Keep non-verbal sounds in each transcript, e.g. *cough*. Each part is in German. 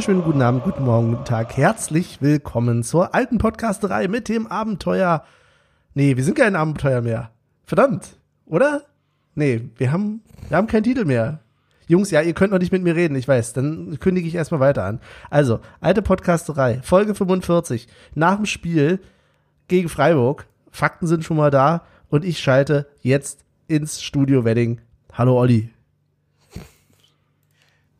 wunderschönen guten Abend, guten Morgen, guten Tag. Herzlich willkommen zur alten Podcasterei mit dem Abenteuer. Nee, wir sind kein Abenteuer mehr. Verdammt, oder? Nee, wir haben, wir haben keinen Titel mehr. Jungs, ja, ihr könnt noch nicht mit mir reden, ich weiß. Dann kündige ich erstmal weiter an. Also, alte Podcasterei, Folge 45. Nach dem Spiel gegen Freiburg. Fakten sind schon mal da und ich schalte jetzt ins Studio Wedding. Hallo Olli.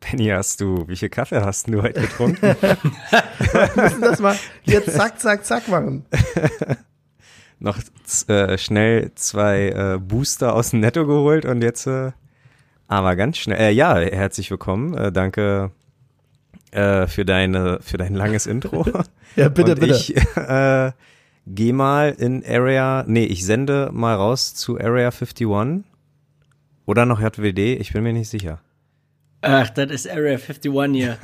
Penny, hast du, wie viel Kaffee hast du heute getrunken? *laughs* Wir müssen das mal jetzt zack, zack, zack machen. *laughs* Noch äh, schnell zwei äh, Booster aus dem Netto geholt und jetzt äh, aber ganz schnell. Äh, ja, herzlich willkommen. Äh, danke äh, für deine für dein langes Intro. *laughs* ja, bitte, und bitte. Ich äh, geh mal in Area, nee, ich sende mal raus zu Area 51 oder noch JWD, ich bin mir nicht sicher. Ach, das ist Area 51 hier.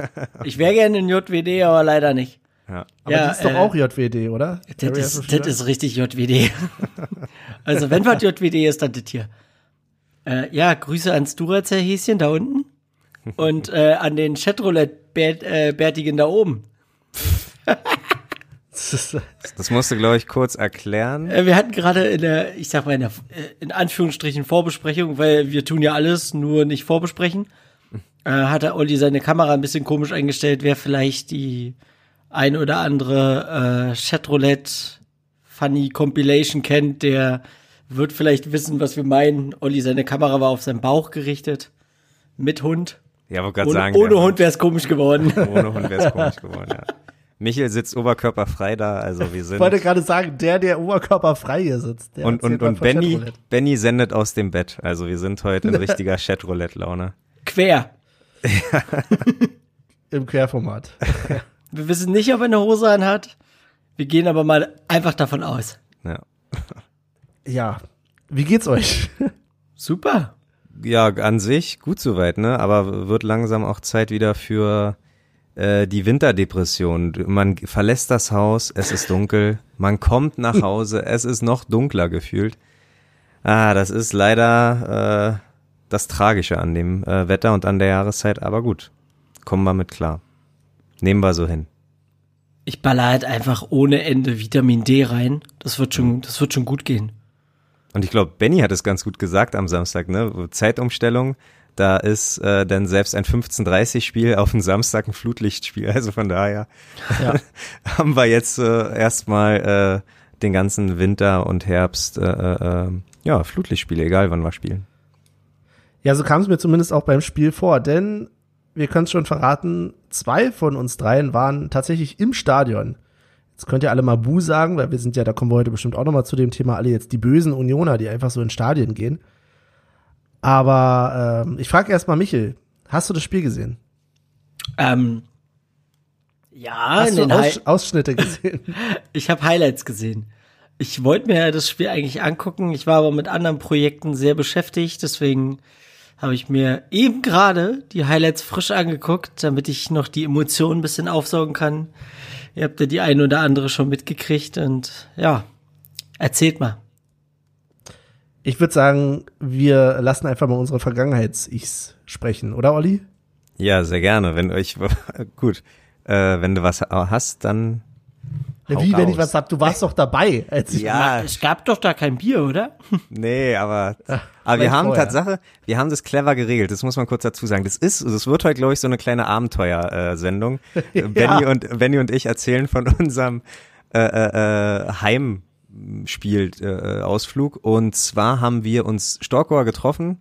Ich wäre gerne in JWD, aber leider nicht. Ja. Aber Ja, das ist doch äh, auch JWD, oder? Das ist, 51? das ist richtig JWD. *laughs* also wenn was JWD ist, dann das hier. Äh, ja, Grüße ans Duracell-Häschen da unten und *laughs* äh, an den Chatroulette-Bärtigen da oben. Das *laughs* ist- Das musst du, glaube ich, kurz erklären. Äh, wir hatten gerade in der, ich sag mal, in der, äh, in Anführungsstrichen Vorbesprechung, weil wir tun ja alles, nur nicht vorbesprechen, äh, hat der Olli seine Kamera ein bisschen komisch eingestellt, wer vielleicht die ein oder andere äh, Chatroulette Funny Compilation kennt, der wird vielleicht wissen, was wir meinen. Olli, seine Kamera war auf seinen Bauch gerichtet. Mit Hund. Ja, wollte gerade Ohne, sagen. ohne Hund wäre es komisch geworden. *laughs* Ohne Hund wäre es komisch geworden, ja. Michel sitzt oberkörperfrei da, also wir Ich sind. wollte gerade sagen, der, der oberkörperfrei hier sitzt. Der Und, und, und Benny. Benny sendet aus dem Bett. Also wir sind heute in *laughs* richtiger Chatroulette-Laune. Quer. *laughs* Im Querformat. *laughs* Wir wissen nicht, ob er eine Hose anhat. Wir gehen aber mal einfach davon aus. Ja. *laughs* ja. Wie geht's euch? Super. ja, an sich gut soweit, ne? Aber wird langsam auch Zeit wieder für äh, die Winterdepression. Man verlässt das Haus, es ist dunkel, man kommt nach Hause, es ist noch dunkler gefühlt. Ah, das ist leider äh, das Tragische an dem äh, Wetter und an der Jahreszeit, aber gut. Kommen wir mit klar. Nehmen wir so hin. Ich baller halt einfach ohne Ende Vitamin D rein. Das wird schon, das wird schon gut gehen. Und ich glaube, Benny hat es ganz gut gesagt am Samstag, ne? Zeitumstellung, da ist äh, dann selbst ein 15:30-Spiel auf dem Samstag ein Flutlichtspiel. *laughs* Also von daher Ja. *laughs* haben wir jetzt äh, erstmal äh, den ganzen Winter und Herbst, äh, äh, äh, ja, Flutlichtspiele, egal wann wir spielen. Ja, so kam es mir zumindest auch beim Spiel vor, denn wir können es schon verraten, zwei von uns dreien waren tatsächlich im Stadion. Jetzt könnt ihr alle mal Bu sagen, weil wir sind ja, da kommen wir heute bestimmt auch nochmal zu dem Thema, alle jetzt die bösen Unioner, die einfach so in Stadien gehen. Aber ähm, ich frage erst mal Michel, hast du das Spiel gesehen? Ähm, ja, Hast du Aus Ausschnitte gesehen? *laughs* ich habe Highlights gesehen. Ich wollte mir das Spiel eigentlich angucken. Ich war aber mit anderen Projekten sehr beschäftigt, deswegen habe ich mir eben gerade die Highlights frisch angeguckt, damit ich noch die Emotionen ein bisschen aufsaugen kann. Ihr habt ja die ein oder andere schon mitgekriegt und ja, erzählt mal. Ich würde sagen, wir lassen einfach mal unsere Vergangenheits-Ichs sprechen, oder Olli? Ja, sehr gerne. Wenn euch *laughs* gut, äh, wenn du was hast, dann hau Wie, wenn raus. ich was hab, du warst doch dabei, als ich Ja, Es gab doch da kein Bier, oder? *laughs* Nee, aber, aber vielleicht wir haben vorher. Tatsache, wir haben das clever geregelt. Das muss man kurz dazu sagen. Das ist, das wird heute, glaube ich, so eine kleine Abenteuersendung. *laughs* Benny und Benny und ich erzählen von unserem äh, äh, äh, Heimspiel äh, Ausflug. Und zwar haben wir uns Storkower getroffen,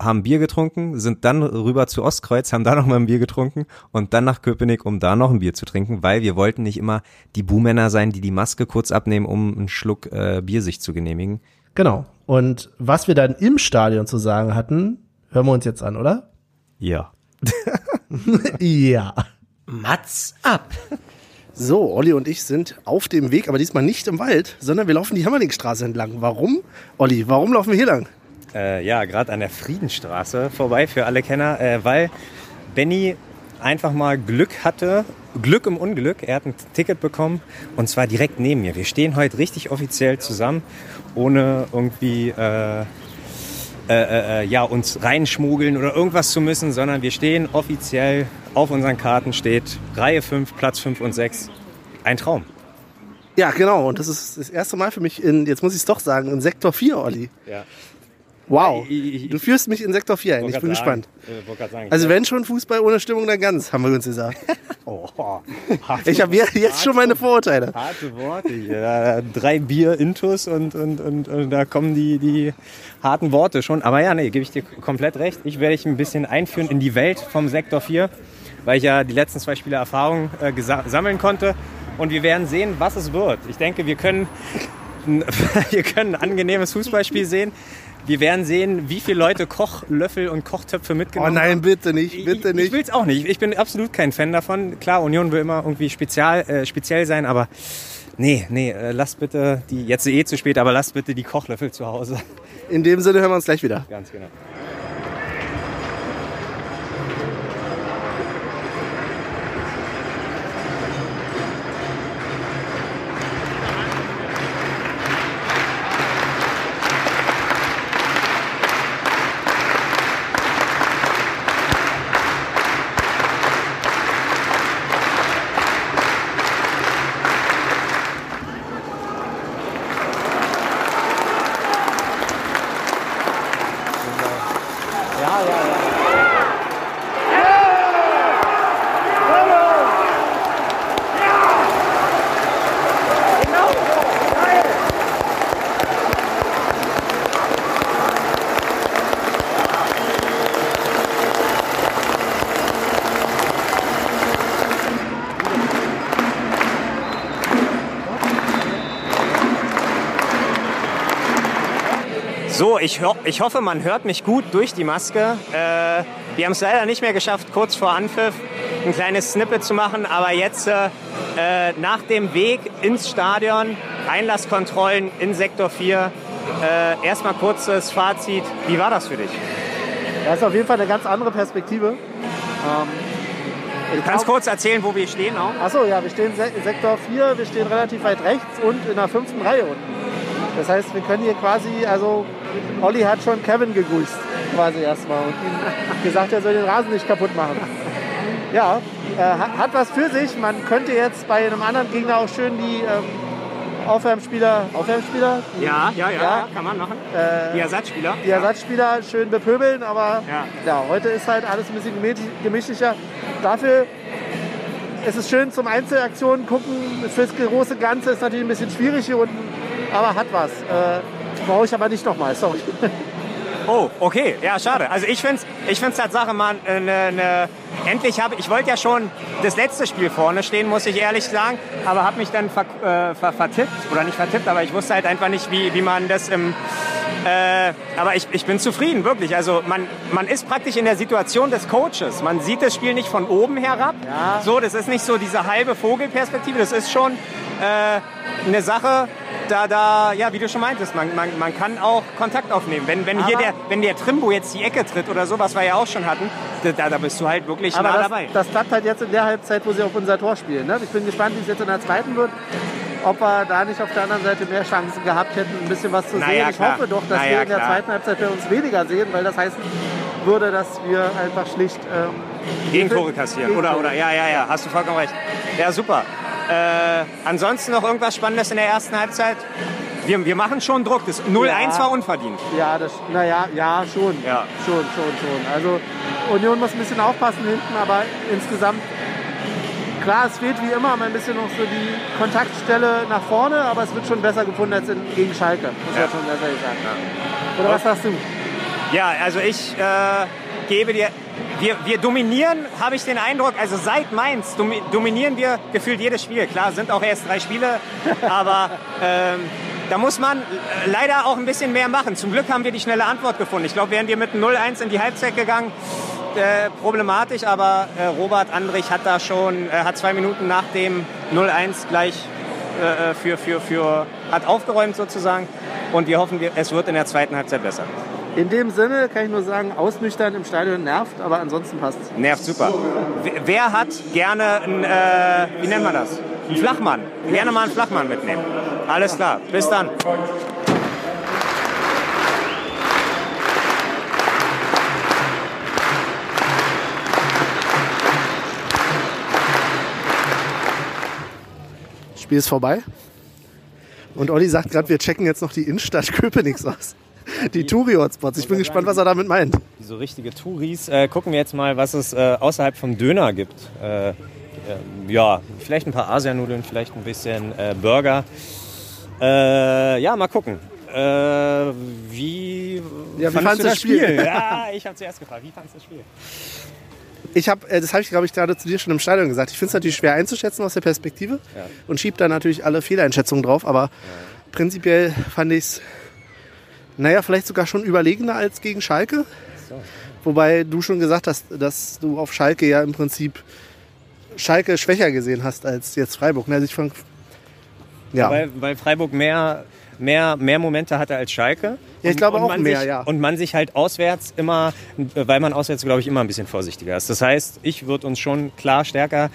haben Bier getrunken, sind dann rüber zu Ostkreuz, haben da noch mal ein Bier getrunken und dann nach Köpenick, um da noch ein Bier zu trinken, weil wir wollten nicht immer die Buhmänner sein, die die Maske kurz abnehmen, um einen Schluck äh, Bier sich zu genehmigen. Genau. Und was wir dann im Stadion zu sagen hatten, hören wir uns jetzt an, oder? Ja. *laughs* ja. Mats ab. So, Olli und ich sind auf dem Weg, aber diesmal nicht im Wald, sondern wir laufen die Hammerdingstraße entlang. Warum? Olli, warum laufen wir hier lang? Äh, ja, gerade an der Friedenstraße vorbei für alle Kenner, äh, weil Benny einfach mal Glück hatte, Glück im Unglück. Er hat ein Ticket bekommen und zwar direkt neben mir. Wir stehen heute richtig offiziell zusammen, ohne irgendwie äh, äh, äh, ja, uns reinschmuggeln oder irgendwas zu müssen, sondern wir stehen offiziell auf unseren Karten steht Reihe 5, Platz 5 und 6. Ein Traum. Ja, genau. Und das ist das erste Mal für mich in, jetzt muss ich es doch sagen, in Sektor 4, Olli. Ja. Wow. Du führst mich in Sektor 4 ein. Ich bin gespannt. Also wenn schon Fußball ohne Stimmung, dann ganz, haben wir uns gesagt. *laughs* oh, Ich habe jetzt schon meine Vorurteile. Harte Worte. Ja, drei Bier Intus und, und, und, und da kommen die, die harten Worte schon. Aber ja, nee, gebe ich dir komplett recht. Ich werde dich ein bisschen einführen in die Welt vom Sektor 4, weil ich ja die letzten zwei Spiele Erfahrung äh, sammeln konnte. Und wir werden sehen, was es wird. Ich denke, wir können, *laughs* wir können ein angenehmes Fußballspiel sehen. Wir werden sehen, wie viele Leute Kochlöffel und Kochtöpfe Oh mitgenommen nein, bitte nicht, bitte ich, Ich nicht. will es auch nicht. Ich bin absolut kein Fan davon. Klar, Union will immer irgendwie spezial, äh, speziell sein, aber nee, nee, äh, lasst bitte die, jetzt eh zu spät, aber lasst bitte die Kochlöffel zu Hause. In dem Sinne hören wir uns gleich wieder. Ganz genau. Ich, ho ich hoffe, man hört mich gut durch die Maske. Äh, wir haben es leider nicht mehr geschafft, kurz vor Anpfiff ein kleines Snippet zu machen, aber jetzt äh, äh, nach dem Weg ins Stadion, Einlasskontrollen in Sektor 4, äh, erstmal kurzes Fazit. Wie war das für dich? Das ist auf jeden Fall eine ganz andere Perspektive. Du kannst kurz erzählen, wo wir stehen auch. Achso, ja, wir stehen in Sektor 4, wir stehen relativ weit rechts und in der fünften Reihe unten. Das heißt, wir können hier quasi, also Olli hat schon Kevin gegrüßt, quasi erstmal und ihm gesagt, er soll den Rasen nicht kaputt machen. Ja, äh, hat, was für sich. Man könnte jetzt bei einem anderen Gegner auch schön die ähm, Aufwärmspieler, Aufwärmspieler, Ja, ja, ja, Ja. kann man machen. äh, Die Ersatzspieler. die Ersatzspieler schön bepöbeln, aber Ja. ja, heute ist halt alles ein bisschen gemä- gemächlicher. Dafür ist es schön zum Einzelaktionen gucken. Fürs große Ganze ist natürlich ein bisschen schwierig hier unten, aber hat was. Äh, brauche ich aber nicht nochmal, sorry. *laughs* Oh, okay. Ja, schade. Also ich finde es ich find's Tatsache mal äh, ne, ne, endlich habe ich wollte ja schon das letzte Spiel vorne stehen, muss ich ehrlich sagen, aber habe mich dann ver, äh, ver, vertippt oder nicht vertippt, aber ich wusste halt einfach nicht, wie, wie man das im äh, aber ich, ich bin zufrieden, wirklich. Also man, man ist praktisch in der Situation des Coaches. Man sieht das Spiel nicht von oben herab. Ja. So, das ist nicht so diese halbe Vogelperspektive. Das ist schon äh, eine Sache, da, da, ja, wie du schon meintest, man, man, man kann auch Kontakt aufnehmen. Wenn, wenn hier Aber- der, wenn der Trimbo jetzt die Ecke tritt oder so, was wir ja auch schon hatten, da, da bist du halt wirklich Aber nah das, dabei. das klappt halt jetzt in der Halbzeit, wo sie auf unser Tor spielen. Ne? Ich bin gespannt, wie es jetzt in der zweiten wird. Ob wir da nicht auf der anderen Seite mehr Chancen gehabt hätten, ein bisschen was zu Na sehen. ja, ich klar. hoffe doch, dass Na wir ja, in der klar. zweiten Halbzeit bei uns weniger sehen, weil das heißen würde, dass wir einfach schlicht ähm, Gegentore kassieren. Oder, Gegentore. oder, ja, ja, ja, hast du vollkommen recht. Ja, super. Äh, ansonsten noch irgendwas Spannendes in der ersten Halbzeit? Wir, wir machen schon Druck. Das 0-1 Ja. war unverdient. Ja, das, naja, ja, schon. Ja. Schon, schon, schon. Also Union muss ein bisschen aufpassen hinten, aber insgesamt, klar, es fehlt wie immer ein bisschen noch so die Kontaktstelle nach vorne, aber es wird schon besser gefunden als in, gegen Schalke, muss Ja. schon besser sagen. Oder was sagst du? Ja, also ich äh, gebe dir. Wir, wir dominieren, habe ich den Eindruck, also seit Mainz domi dominieren wir gefühlt jedes Spiel. Klar, sind auch erst drei Spiele, *laughs* aber ähm, da muss man äh, leider auch ein bisschen mehr machen. Zum Glück haben wir die schnelle Antwort gefunden. Ich glaube, wären wir mit einem 0-1 in die Halbzeit gegangen, äh, problematisch, aber äh, Robert Andrich hat da schon, äh, hat zwei Minuten nach dem 0-1 gleich äh, für, für, für, hat aufgeräumt sozusagen. Und wir hoffen, es wird in der zweiten Halbzeit besser. In dem Sinne kann ich nur sagen, ausnüchtern im Stadion nervt, aber ansonsten passt Nervt super. Wer hat gerne einen, äh, wie nennt man das? Einen Flachmann. Gerne mal einen Flachmann mitnehmen. Alles klar, bis dann. Spiel ist vorbei. Und Olli sagt gerade, wir checken jetzt noch die Innenstadt Köpenick aus. *laughs* Die Touri-Hotspots. Ich bin gespannt, was er damit meint. So richtige Touris. Äh, gucken wir jetzt mal, was es äh, außerhalb vom Döner gibt. Äh, äh, ja, vielleicht ein paar Asianudeln, vielleicht ein bisschen äh, Burger. Äh, ja, mal gucken. Wie, Ja, wie fandest du das Spiel? ja, ich habe zuerst gefragt. Wie fandest du das Spiel? Ich habe, das habe ich glaube ich gerade zu dir schon im Stadion gesagt. Ich finde es natürlich schwer einzuschätzen aus der Perspektive Ja. und schiebe da natürlich alle Fehleinschätzungen drauf. Aber prinzipiell fand ich es, naja, vielleicht sogar schon überlegener als gegen Schalke. Wobei du schon gesagt hast, dass du auf Schalke ja im Prinzip Schalke schwächer gesehen hast als jetzt Freiburg. Also ich fand, ja, Weil, weil Freiburg mehr, mehr, mehr Momente hatte als Schalke. Ja, ich glaube auch man mehr, sich, ja. Und man sich halt auswärts immer, weil man auswärts, glaube ich, immer ein bisschen vorsichtiger ist. Das heißt, ich würde uns schon klar stärker,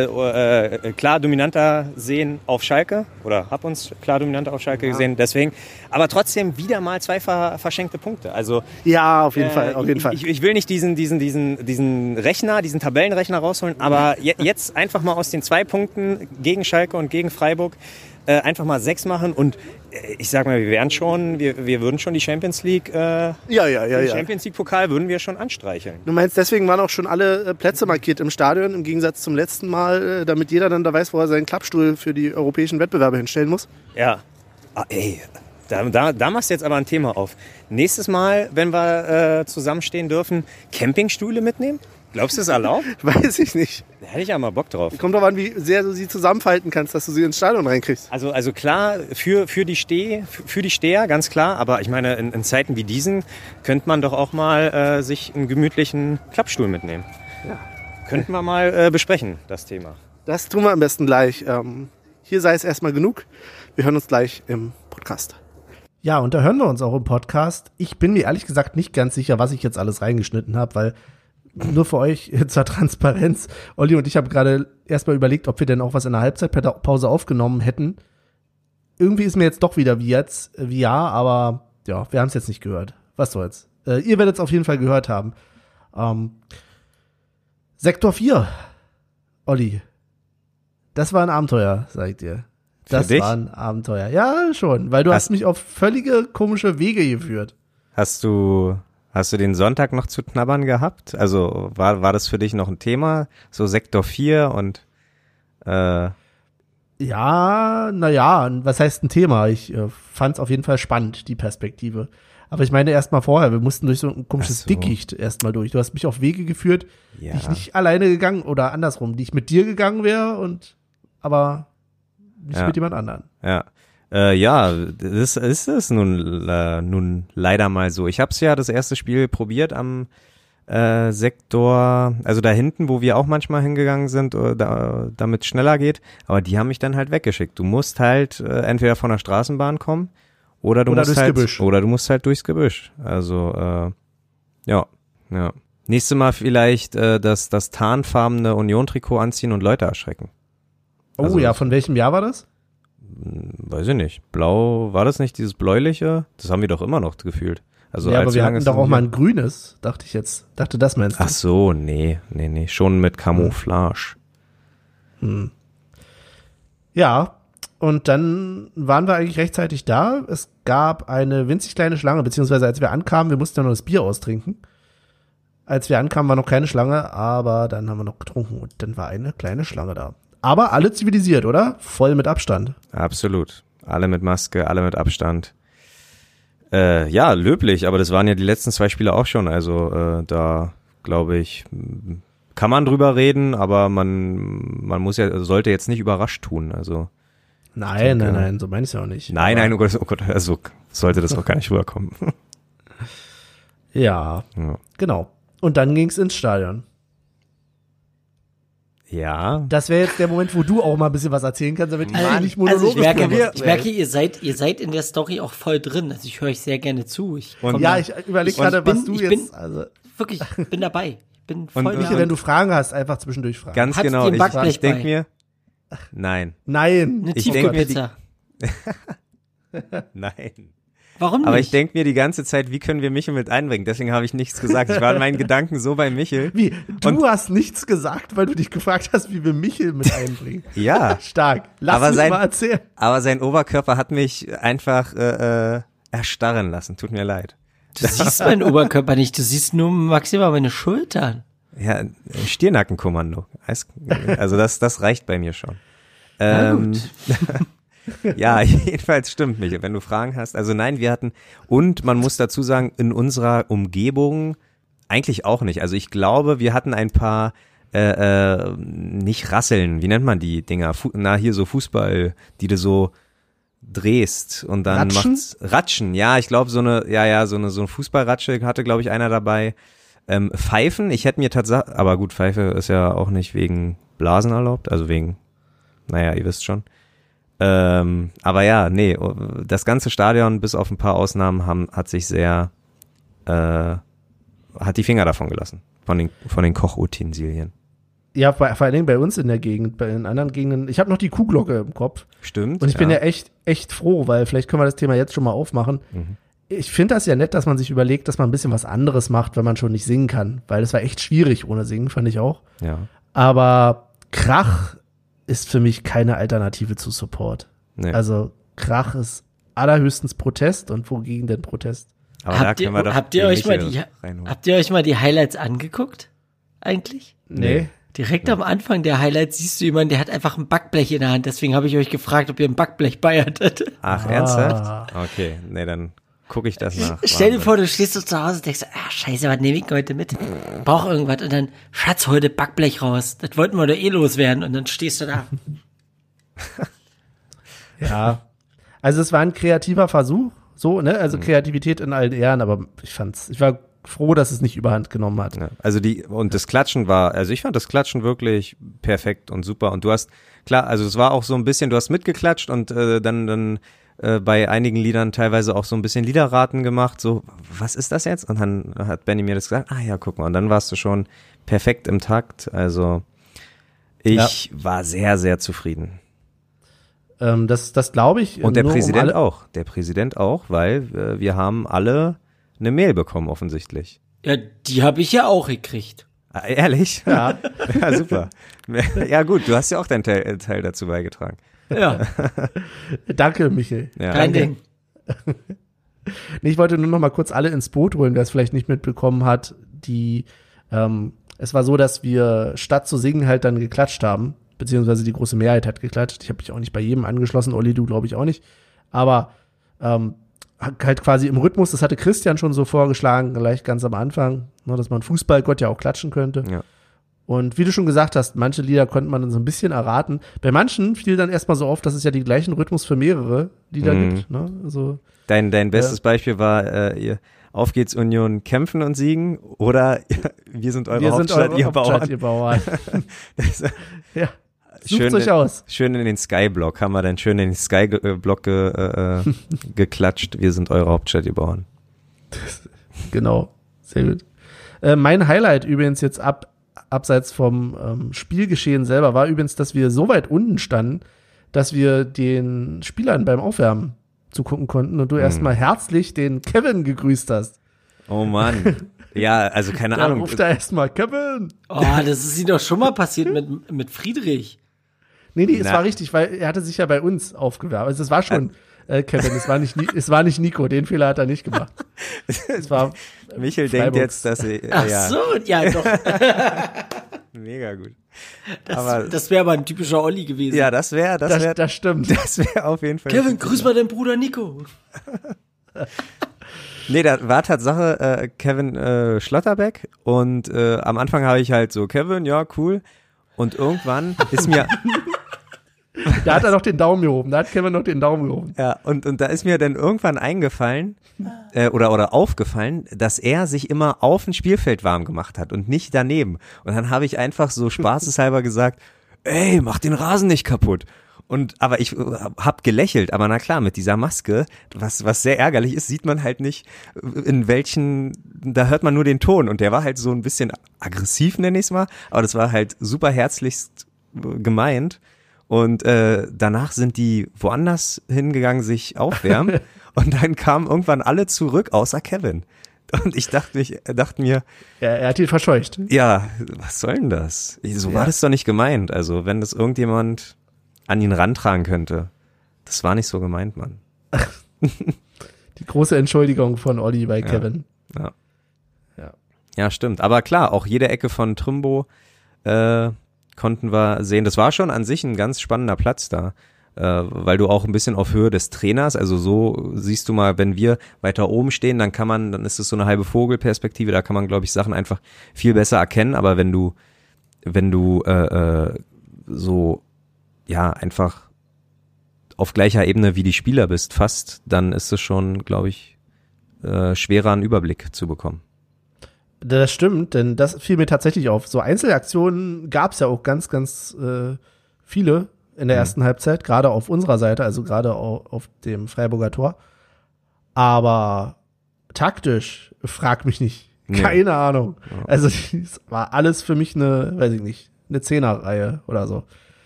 äh, äh, klar dominanter sehen auf Schalke oder habe uns klar dominanter auf Schalke gesehen. Deswegen, aber trotzdem wieder mal zwei ver verschenkte Punkte. Also ja, auf jeden äh, Fall, auf jeden ich, Fall. Ich, ich will nicht diesen, diesen, diesen, diesen Rechner, diesen Tabellenrechner rausholen, aber je, jetzt einfach mal aus den zwei Punkten gegen Schalke und gegen Freiburg äh, einfach mal sechs machen und äh, ich sag mal, wir wären schon, wir, wir würden schon die Champions League, äh, ja, ja, ja, den ja. Champions League Pokal würden wir schon anstreicheln. Du meinst, deswegen waren auch schon alle äh, Plätze markiert im Stadion, im Gegensatz zum letzten Mal, äh, damit jeder dann da weiß, wo er seinen Klappstuhl für die europäischen Wettbewerbe hinstellen muss? Ja. Ah, ey, da, da, da machst du jetzt aber ein Thema auf. Nächstes Mal, wenn wir äh, zusammenstehen dürfen, Campingstühle mitnehmen? Glaubst du, ist erlaubt? *laughs* Weiß ich nicht. Da hätte ich ja mal Bock drauf. Kommt drauf an, wie sehr du sie zusammenfalten kannst, dass du sie ins Stadion reinkriegst. Also, also klar, für, für, die Steh, für die Steher, ganz klar. Aber ich meine, in, in Zeiten wie diesen könnte man doch auch mal äh, sich einen gemütlichen Klappstuhl mitnehmen. Ja. Könnten wir mal äh, besprechen, das Thema. Das tun wir am besten gleich. Ähm, hier sei es erstmal genug. Wir hören uns gleich im Podcast. Ja, und da hören wir uns auch im Podcast. Ich bin mir ehrlich gesagt nicht ganz sicher, was ich jetzt alles reingeschnitten habe, weil nur für euch *laughs* zur Transparenz. Olli und ich haben gerade erstmal überlegt, ob wir denn auch was in der Halbzeitpause aufgenommen hätten. Irgendwie ist mir jetzt doch wieder wie jetzt, wie ja, aber ja, wir haben es jetzt nicht gehört. Was soll's. Äh, ihr werdet es auf jeden Fall gehört haben. Ähm, Sektor 4, Olli. Das war ein Abenteuer, sag ich dir. Für Das war ein Abenteuer. Ja, schon, weil du hast, Hast- mich auf völlige komische Wege geführt. Hast du, hast du den Sonntag noch zu knabbern gehabt? Also war, war das für dich noch ein Thema? So Sektor 4 und äh, Ja, naja, was heißt ein Thema? Ich äh, fand es auf jeden Fall spannend, die Perspektive. Aber ich meine erstmal vorher, wir mussten durch so ein komisches so. Dickicht erstmal durch. Du hast mich auf Wege geführt, ja. die ich nicht alleine gegangen oder andersrum, die ich mit dir gegangen wäre und aber nicht Ja. mit jemand anderen. Ja. Äh, ja, das ist es nun, äh, nun leider mal so. Ich habe es ja das erste Spiel probiert am äh, Sektor, also da hinten, wo wir auch manchmal hingegangen sind, äh, da, damit es schneller geht. Aber die haben mich dann halt weggeschickt. Du musst halt äh, entweder von der Straßenbahn kommen oder du Oder musst halt Gebüsch. oder du musst halt durchs Gebüsch. Also äh, ja, ja. Nächstes Mal vielleicht äh, das das tarnfarbene Union-Trikot anziehen und Leute erschrecken. Oh Also- ja, von welchem Jahr war das? Weiß ich nicht. Blau, war das nicht dieses bläuliche? Das haben wir doch immer noch gefühlt. Also ja, aber wir hatten doch auch mal ein grünes, dachte ich jetzt. Dachte, das meinst du? Ach so, nee, nee, nee. Schon mit Camouflage. Ja, und dann waren wir eigentlich rechtzeitig da. Es gab eine winzig kleine Schlange, beziehungsweise als wir ankamen, wir mussten ja noch das Bier austrinken. Als wir ankamen, war noch keine Schlange, aber dann haben wir noch getrunken und dann war eine kleine Schlange da. Aber alle zivilisiert, oder? Voll mit Abstand. Absolut. Alle mit Maske, alle mit Abstand. Äh, ja, löblich, aber das waren ja die letzten zwei Spiele auch schon. Also äh, da glaube ich, kann man drüber reden, aber man, man muss ja, sollte jetzt nicht überrascht tun. Also Nein, denke- nein, nein, so meine ich ja auch nicht. nein, nein, oh Gott, oh Gott, also sollte das auch gar nicht rüberkommen. *laughs* Ja, ja. genau. Und dann ging's ins Stadion. Ja, Das wäre jetzt der Moment, wo du auch mal ein bisschen was erzählen kannst, damit ich mal nicht Also ich monologisch merke, bin. ich merke, ihr seid, ihr seid in der Story auch voll drin. Also ich höre euch sehr gerne zu. Ich Und- Ja, ich überlege Ich gerade, was bin- du ich jetzt, bin- also, wirklich bin dabei. Ich bin voll Und- Michael, wenn du Fragen hast, einfach zwischendurch fragen. ganz Hat's genau. Ich, ich denke mir, nein, Nein. Eine ich denke mir, *laughs* *laughs* nein. Warum nicht? Aber ich denke mir die ganze Zeit, wie können wir Michel mit einbringen? Deswegen habe ich nichts gesagt. Ich war in meinen *laughs* Gedanken so bei Michel. Wie? Du Und- hast nichts gesagt, weil du dich gefragt hast, wie wir Michel mit *laughs* einbringen. Ja, *laughs* Stark. Lass Aber mich sein- mal erzählen. aber sein Oberkörper hat mich einfach äh, äh, erstarren lassen. Tut mir leid. Du siehst meinen Oberkörper nicht, du siehst nur maximal meine Schultern. Ja, Stirnackenkommando. Also das, das reicht bei mir schon. Na Ähm, gut. Ja, *laughs* jedenfalls stimmt, Michael, wenn du Fragen hast. Also nein, wir hatten, und man muss dazu sagen, in unserer Umgebung eigentlich auch nicht. Also ich glaube, wir hatten ein paar, äh, äh, nicht Rasseln, wie nennt man die Dinger? Fu na, hier so Fußball, die du so drehst und dann Ratschen? macht's Ratschen. Ja, ich glaube so eine, ja, ja, so eine so eine Fußballratsche hatte glaube ich einer dabei. Ähm, Pfeifen, ich hätte mir tatsächlich, aber gut, Pfeife ist ja auch nicht wegen Blasen erlaubt, also wegen, naja, ihr wisst schon. Ähm, aber ja, nee, das ganze Stadion, bis auf ein paar Ausnahmen, haben, hat sich sehr, äh, hat die Finger davon gelassen, von den, von den Kochutensilien. Ja, vor, vor allen Dingen bei uns in der Gegend, bei den anderen Gegenden. Ich habe noch die Kuhglocke im Kopf. Stimmt. Und ich bin ja echt, echt froh, weil vielleicht können wir das Thema jetzt schon mal aufmachen. Mhm. Ich finde das ja nett, dass man sich überlegt, dass man ein bisschen was anderes macht, wenn man schon nicht singen kann. Weil es war echt schwierig ohne Singen, fand ich auch. Ja. Aber Krach ist für mich keine Alternative zu Support. Nee. Also Krach ist allerhöchstens Protest und wogegen denn Protest? aber habt ihr, doch habt ihr den euch mal die, reinholen. habt ihr euch mal die Highlights angeguckt? Eigentlich? Nee. Direkt am Anfang der Highlights siehst du jemanden, der hat einfach ein Backblech in der Hand. Deswegen habe ich euch gefragt, ob ihr ein Backblech bei hattet. Ach, Ah. ernsthaft? Okay, nee, dann gucke ich das nach. Stell dir vor, du stehst so zu Hause und denkst, ah, scheiße, was nehme ich heute mit? Brauch irgendwas. Und dann, Schatz, heute Backblech raus. Das wollten wir doch eh loswerden. Und dann stehst du da. *laughs* Ja. Also es war ein kreativer Versuch, so, ne? Also Kreativität in allen Ehren, aber ich fand's, ich war froh, dass es nicht überhand genommen hat. Ja, also die, und das Klatschen war, also ich fand das Klatschen wirklich perfekt und super. Und du hast, klar, also es war auch so ein bisschen, du hast mitgeklatscht und äh, dann, dann äh, bei einigen Liedern teilweise auch so ein bisschen Liederraten gemacht, so, was ist das jetzt? Und dann hat Benny mir das gesagt, ah ja, guck mal, und dann warst du schon perfekt im Takt. Also ich war sehr, sehr zufrieden. Ähm, das, das glaube ich. Und der nur um Präsident alle- auch. Der Präsident auch, weil äh, wir haben alle eine Mail bekommen, offensichtlich. Ja, die habe ich ja auch gekriegt. Ah, ehrlich? Ja. *laughs* ja, super. *laughs* Ja, gut, du hast ja auch deinen Teil, Teil dazu beigetragen. Ja, *laughs* Danke, Michael. Ja. kein Ding. Nee, ich wollte nur noch mal kurz alle ins Boot holen, wer es vielleicht nicht mitbekommen hat. Die, ähm, es war so, dass wir statt zu singen halt dann geklatscht haben, beziehungsweise die große Mehrheit hat geklatscht. Ich habe mich auch nicht bei jedem angeschlossen, Olli, du glaube ich auch nicht. Aber ähm, halt quasi im Rhythmus, das hatte Christian schon so vorgeschlagen, gleich ganz am Anfang, ne, dass man Fußballgott ja auch klatschen könnte. Ja. Und wie du schon gesagt hast, manche Lieder konnte man dann so ein bisschen erraten. Bei manchen fiel dann erstmal so auf, dass es ja die gleichen Rhythmus für mehrere Lieder Mhm. gibt. Ne? Also Dein, dein bestes Beispiel war, äh, ihr Auf geht's Union kämpfen und siegen oder *laughs* wir sind eure wir sind Hauptstadt, eure ihr Hauptstadt, Bauern. ihr Bauern. *laughs* Das- ja. Sucht schön, euch aus. schön in den Skyblock, haben wir dann schön in den Skyblock ge, äh, äh, *laughs* geklatscht. Wir sind eure Hauptstadt, ihr Bauern. Genau. Sehr gut. Äh, mein Highlight übrigens jetzt ab, abseits vom ähm, Spielgeschehen selber war übrigens, dass wir so weit unten standen, dass wir den Spielern beim Aufwärmen zugucken konnten und du Hm. erstmal herzlich den Kevin gegrüßt hast. Oh Mann. *laughs* ja, also keine Da Ahnung. ruft er erstmal Kevin. Oh, das ist ihnen doch schon mal passiert mit, mit Friedrich. Nee, nee, es Na. war richtig, weil er hatte sich ja bei uns aufgewärmt. Also es war schon äh, Kevin, es war nicht, Ni- es war nicht Nico, den Fehler hat er nicht gemacht. Es war Michel Freiburg. denkt jetzt, dass sie, Ach ja, so, ja doch. *laughs* mega gut. Das, Aber- das wäre aber ein typischer Olli gewesen. Ja, das wäre, das das, wäre, das stimmt. das wäre auf jeden Fall. Kevin, grüß mal deinen Bruder Nico. *laughs* Nee, da war Tatsache äh, Kevin äh, Schlotterbeck und äh, am Anfang habe ich halt so, Kevin, ja, cool. Und irgendwann ist mir, *laughs* *laughs* Da hat er noch den Daumen gehoben, da hat Kevin noch den Daumen gehoben. ja, und, und da ist mir dann irgendwann eingefallen äh, oder, oder aufgefallen, dass er sich immer auf dem Spielfeld warm gemacht hat und nicht daneben. Und dann habe ich einfach so *laughs* spaßeshalber gesagt, ey, mach den Rasen nicht kaputt. Und aber ich äh, hab gelächelt, aber na klar, mit dieser Maske, was was sehr ärgerlich ist, sieht man halt nicht äh, in welchen da hört man nur den Ton und der war halt so ein bisschen aggressiv nenne ich es mal, aber das war halt super herzlichst äh, gemeint. Und äh, danach sind die woanders hingegangen, sich aufwärmen. *laughs* Und dann kamen irgendwann alle zurück, außer Kevin. Und ich dachte, mich, dachte mir, Ja, er hat ihn verscheucht. ja, was soll denn das? So Ja. war das doch nicht gemeint. Also, wenn das irgendjemand an ihn rantragen könnte. Das war nicht so gemeint, Mann. *laughs* Die große Entschuldigung von Olli bei Kevin. Ja. Ja. Ja, stimmt. Aber klar, auch jede Ecke von Trimbo äh, konnten wir sehen. Das war schon an sich ein ganz spannender Platz da, äh, weil du auch ein bisschen auf Höhe des Trainers, also so siehst du mal, wenn wir weiter oben stehen, dann kann man, dann ist es so eine halbe Vogelperspektive, da kann man, glaube ich, Sachen einfach viel besser erkennen. Aber wenn du, wenn du äh, äh, so ja einfach auf gleicher Ebene wie die Spieler bist, fast, dann ist es schon, glaube ich, äh, schwerer einen Überblick zu bekommen. Das stimmt, denn das fiel mir tatsächlich auf. So Einzelaktionen gab es ja auch ganz, ganz äh, viele in der Mhm. ersten Halbzeit, gerade auf unserer Seite, also gerade au- auf dem Freiburger Tor. Aber taktisch, frag mich nicht. Nee. Keine Ahnung. Also es war alles für mich eine, weiß ich nicht, eine Zehnerreihe oder so.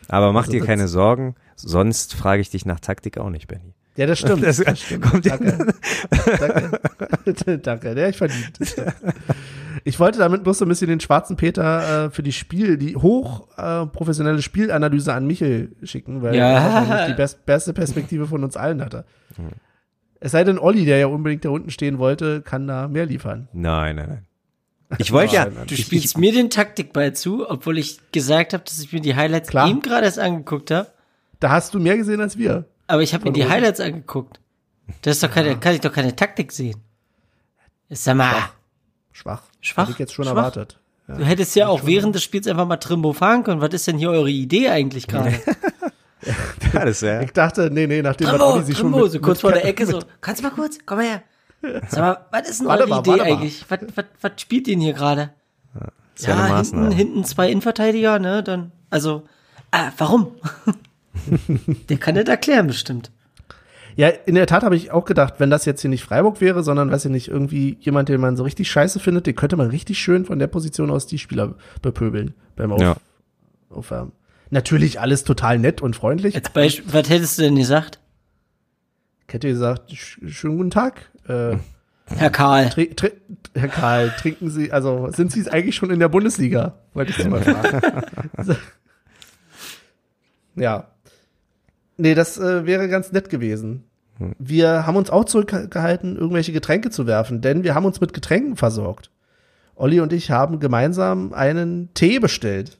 Aber mach Also dir keine Sorgen, sonst frage ich dich nach Taktik auch nicht, Benny. Ja, das stimmt. Das Das, stimmt. kommt Danke. Danke. *laughs* Danke. Der ich verdient. Ich wollte damit bloß so ein bisschen den schwarzen Peter äh, für die Spiel, die hoch äh, professionelle Spielanalyse an Michel schicken, weil Ja. er die best, beste Perspektive von uns allen hatte. Es sei denn, Olli, der ja unbedingt da unten stehen wollte, kann da mehr liefern. Nein, nein, nein. Ich wollte ja. Du ich, spielst ich, mir den Taktikball zu, obwohl ich gesagt habe, dass ich mir die Highlights Klar. eben gerade erst angeguckt habe. Da hast du mehr gesehen als wir. Aber ich habe mir die oben. Highlights angeguckt. Das ist doch keine, kann ich doch keine Taktik sehen. Sag mal, Schwach. Schwach? Hätte ich jetzt schon Schwach? erwartet. du hättest ja auch während des Spiels einfach mal Trimbo fahren können. Was ist denn hier eure Idee eigentlich gerade? *laughs* ja, das wär, Ich dachte, nee, nee, nachdem Trimbo, Olli sich schon Trimbo, mit, so kurz mit, vor der Ecke so. Kannst du mal kurz? Komm mal her. *laughs* Sag mal, was ist denn Warte eure mal, Idee eigentlich? Was, was, was spielt ihr denn hier gerade? ja eine hinten, hinten zwei Innenverteidiger, ne? Dann, also, ah, warum? *laughs* *laughs* der kann das erklären bestimmt. Ja, in der Tat habe ich auch gedacht, wenn das jetzt hier nicht Freiburg wäre, sondern, weiß ich nicht, irgendwie jemand, den man so richtig scheiße findet, den könnte man richtig schön von der Position aus die Spieler bepöbeln beim Auf Ja. Aufwärmen. Natürlich alles total nett und freundlich. Als Beispiel, was hättest du denn gesagt? Ich hätte gesagt, sch schönen guten Tag. Äh, Herr Karl. Herr Karl, trinken Sie, also sind Sie eigentlich schon in der Bundesliga? Wollte ich Sie mal fragen. *laughs* ja. Nee, das äh, wäre ganz nett gewesen. Wir haben uns auch zurückgehalten, irgendwelche Getränke zu werfen, denn wir haben uns mit Getränken versorgt. Olli und ich haben gemeinsam einen Tee bestellt.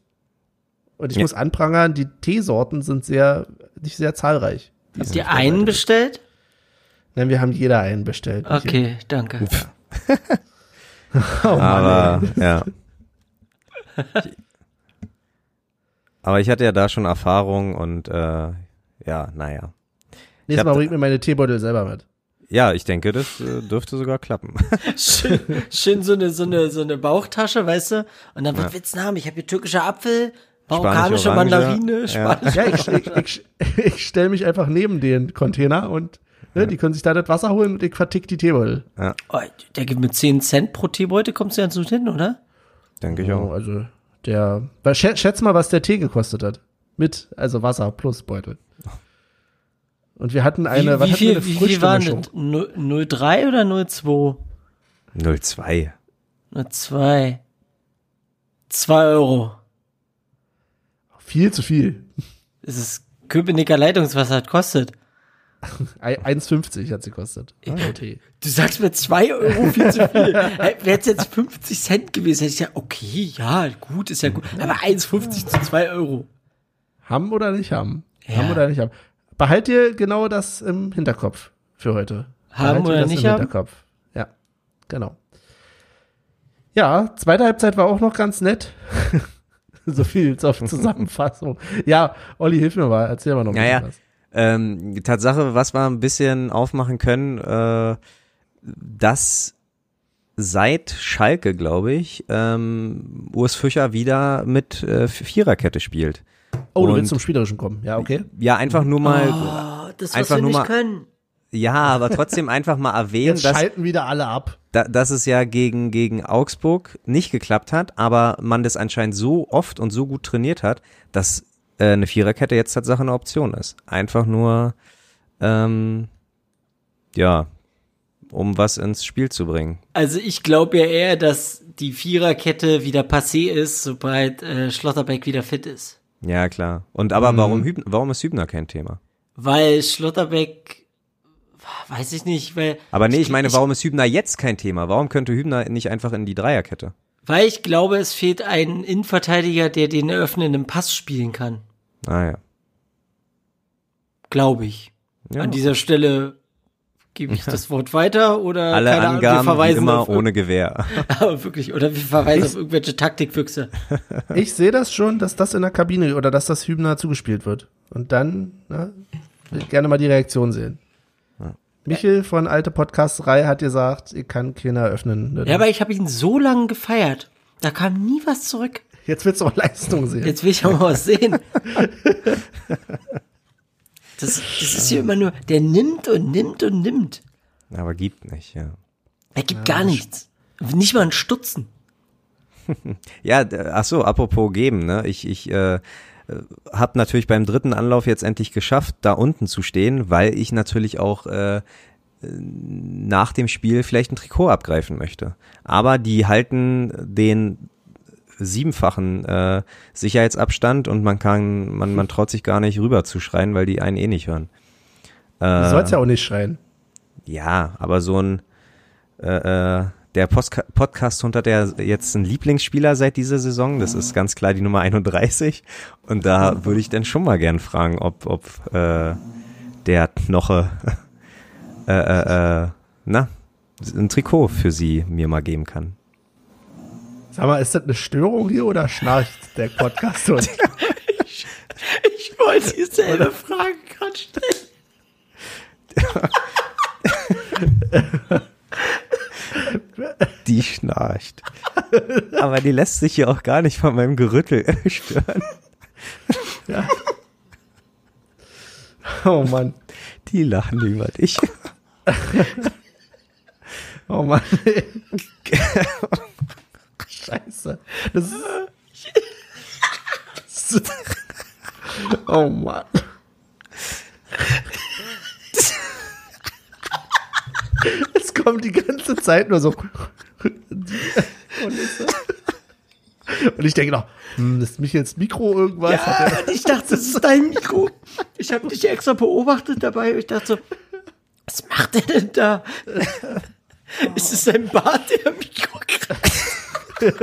Und ich Ja. muss anprangern, die Teesorten sind sehr, nicht sehr zahlreich. Habt ihr einen bestellt? Nein, wir haben jeder einen bestellt. Okay, danke. *laughs* Oh Mann, aber, ja. Aber ich hatte ja da schon Erfahrung und, äh, ja, naja. Nächstes Mal bringt mir meine Teebeutel selber mit. Ja, ich denke, das äh, dürfte sogar klappen. *laughs* Schön, schön so eine, so eine, so eine Bauchtasche, weißt du? Und dann, was willst du haben? Ich habe hier türkischer Apfel, marokkanische Mandarine, ja. spanische. Ja, ich, ich, ich, *laughs* ich stelle mich einfach neben den Container und ne, die können sich da das Wasser holen und ich vertick die Teebeutel. Oh, der gibt mit 10 Cent pro Teebeutel, kommst du ganz gut hin, oder? denke ich Ja, auch. also der, schätz mal, was der Tee gekostet hat. Mit, also Wasser plus Beutel. Und wir hatten eine, wie, was wie hatten wir, viel, eine wie viel waren das? 03 oder 02? 02. 02. 2 Euro. Viel zu viel. Das ist Köpenicker Leitungswasser, das kostet. Ei- 1,50 hat sie gekostet. Ah, Tee. Du sagst mir 2 Euro viel zu viel. Wäre es jetzt 50 Cent gewesen, hätte ich ja, okay, ja, gut, ist ja gut. Aber 1,50 zu 2 Euro. Haben oder nicht haben? Ja. Haben oder nicht haben? Behalt dir genau das im Hinterkopf für heute. Haben Behalt oder das nicht im haben? Hinterkopf. Ja, genau. Ja, zweite Halbzeit war auch noch ganz nett. *laughs* so viel zur *laughs* Zusammenfassung. Ja, Olli, hilf mir mal, erzähl mal noch ein Ja, bisschen ja. Ähm, Tatsache, was wir ein bisschen aufmachen können, äh, dass seit Schalke, glaube ich, ähm, Urs Fischer wieder mit äh, Viererkette spielt. Oh, du willst zum Spielerischen kommen. Ja, okay. Ja, einfach nur mal, Oh, das, was Einfach wir nur nicht mal- können. ja, aber trotzdem einfach mal erwähnen, Jetzt dass, schalten wieder alle ab. da, dass es ja gegen, gegen Augsburg nicht geklappt hat, aber man das anscheinend so oft und so gut trainiert hat, dass äh, eine Viererkette jetzt Tatsache eine Option ist. Einfach nur, ähm, ja, um was ins Spiel zu bringen. Also ich glaube ja eher, dass die Viererkette wieder passé ist, sobald äh, Schlotterbeck wieder fit ist. Ja, klar. Und aber warum, Hübner, warum ist Hübner kein Thema? Weil Schlotterbeck, weiß ich nicht, weil. Aber nee, ich meine, warum ist Hübner jetzt kein Thema? Warum könnte Hübner nicht einfach in die Dreierkette? Weil ich glaube, es fehlt ein Innenverteidiger, der den eröffnenden Pass spielen kann. Ah ja. Glaube ich. ja. An dieser Stelle gebe ich das Wort weiter oder Alle keine Ahnung, wir Angaben verweisen immer auf, ohne Gewehr. *laughs* aber wirklich, oder wir verweisen auf irgendwelche Taktikfüchse. *laughs* Ich sehe das schon, dass das in der Kabine oder dass das Hübner zugespielt wird. Und dann ne, will ich gerne mal die Reaktion sehen. Michel von Alte Podcasterei hat gesagt, ich kann keiner öffnen. Ne? Ja, aber ich habe ihn so lange gefeiert. Da kam nie was zurück. Jetzt willst du auch Leistung sehen. Jetzt will ich auch mal was sehen. *laughs* Das, das ist hier immer nur, der nimmt und nimmt und nimmt. Aber gibt nicht, ja. Er gibt gar nichts. Nicht mal ein Stutzen. *laughs* Ja, ach so, apropos geben, ne? Ich, ich äh, habe natürlich beim dritten Anlauf jetzt endlich geschafft, da unten zu stehen, weil ich natürlich auch äh, nach dem Spiel vielleicht ein Trikot abgreifen möchte. Aber die halten den siebenfachen äh, Sicherheitsabstand und man kann, man, man traut sich gar nicht rüber zu schreien, weil die einen eh nicht hören. Du sollst ja auch nicht schreien. Ja, aber so ein äh, äh, der Postka Podcast hat ja jetzt einen Lieblingsspieler seit dieser Saison. Das ist ganz klar die Nummer 31. Und da würde ich dann schon mal gern fragen, ob, ob äh, der Knoche äh, äh, äh, na, ein Trikot für sie mir mal geben kann. Sag mal, ist das eine Störung hier oder schnarcht der Podcast? Und *laughs* Ich wollte dieselbe Frage gerade stellen. *laughs* Die schnarcht. Aber die lässt sich ja auch gar nicht von meinem Gerüttel *laughs* stören. oh Mann, Die lachen über dich. oh Mann. Scheiße. Das ist, oh Mann. Es kommt die ganze Zeit nur so. Und ich denke noch, hm, ist Michels Mikro irgendwas? Ja, und ich dachte, das ist dein Mikro. Ich habe dich extra beobachtet dabei. Ich dachte so, was macht er denn da? Ist es sein Bart, der Mikro kratzt? *laughs*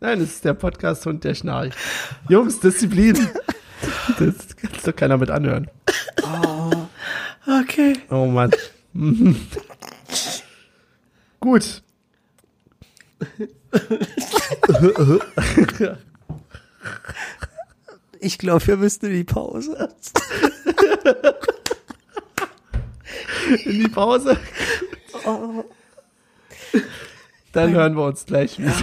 Nein, es ist der Podcast-Hund, der schnarcht. Jungs, Disziplin. Das kann doch keiner mit anhören. Okay. Oh Mann. *laughs* Gut. Ich glaube, wir müssten in die Pause. In die Pause. Dann hören wir uns gleich wieder. *laughs* *laughs*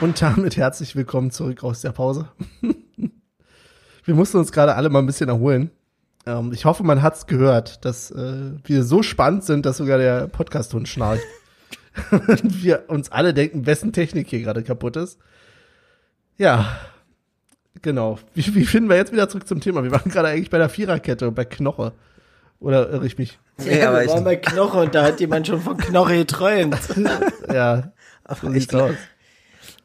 Und damit herzlich willkommen zurück aus der Pause. *laughs* Wir mussten uns gerade alle mal ein bisschen erholen. Ähm, ich hoffe, man hat's gehört, dass äh, wir so spannend sind, dass sogar der Podcast-Hund schnarcht. *laughs* Und wir uns alle denken, wessen Technik hier gerade kaputt ist. Ja, genau. Wie, wie finden wir jetzt wieder zurück zum Thema? Wir waren gerade eigentlich bei der Viererkette, bei Knoche. Oder irre ich mich? Ja, wir waren bei Knoche und da hat jemand schon von Knoche geträumt. *laughs* Ja, so sieht's aus.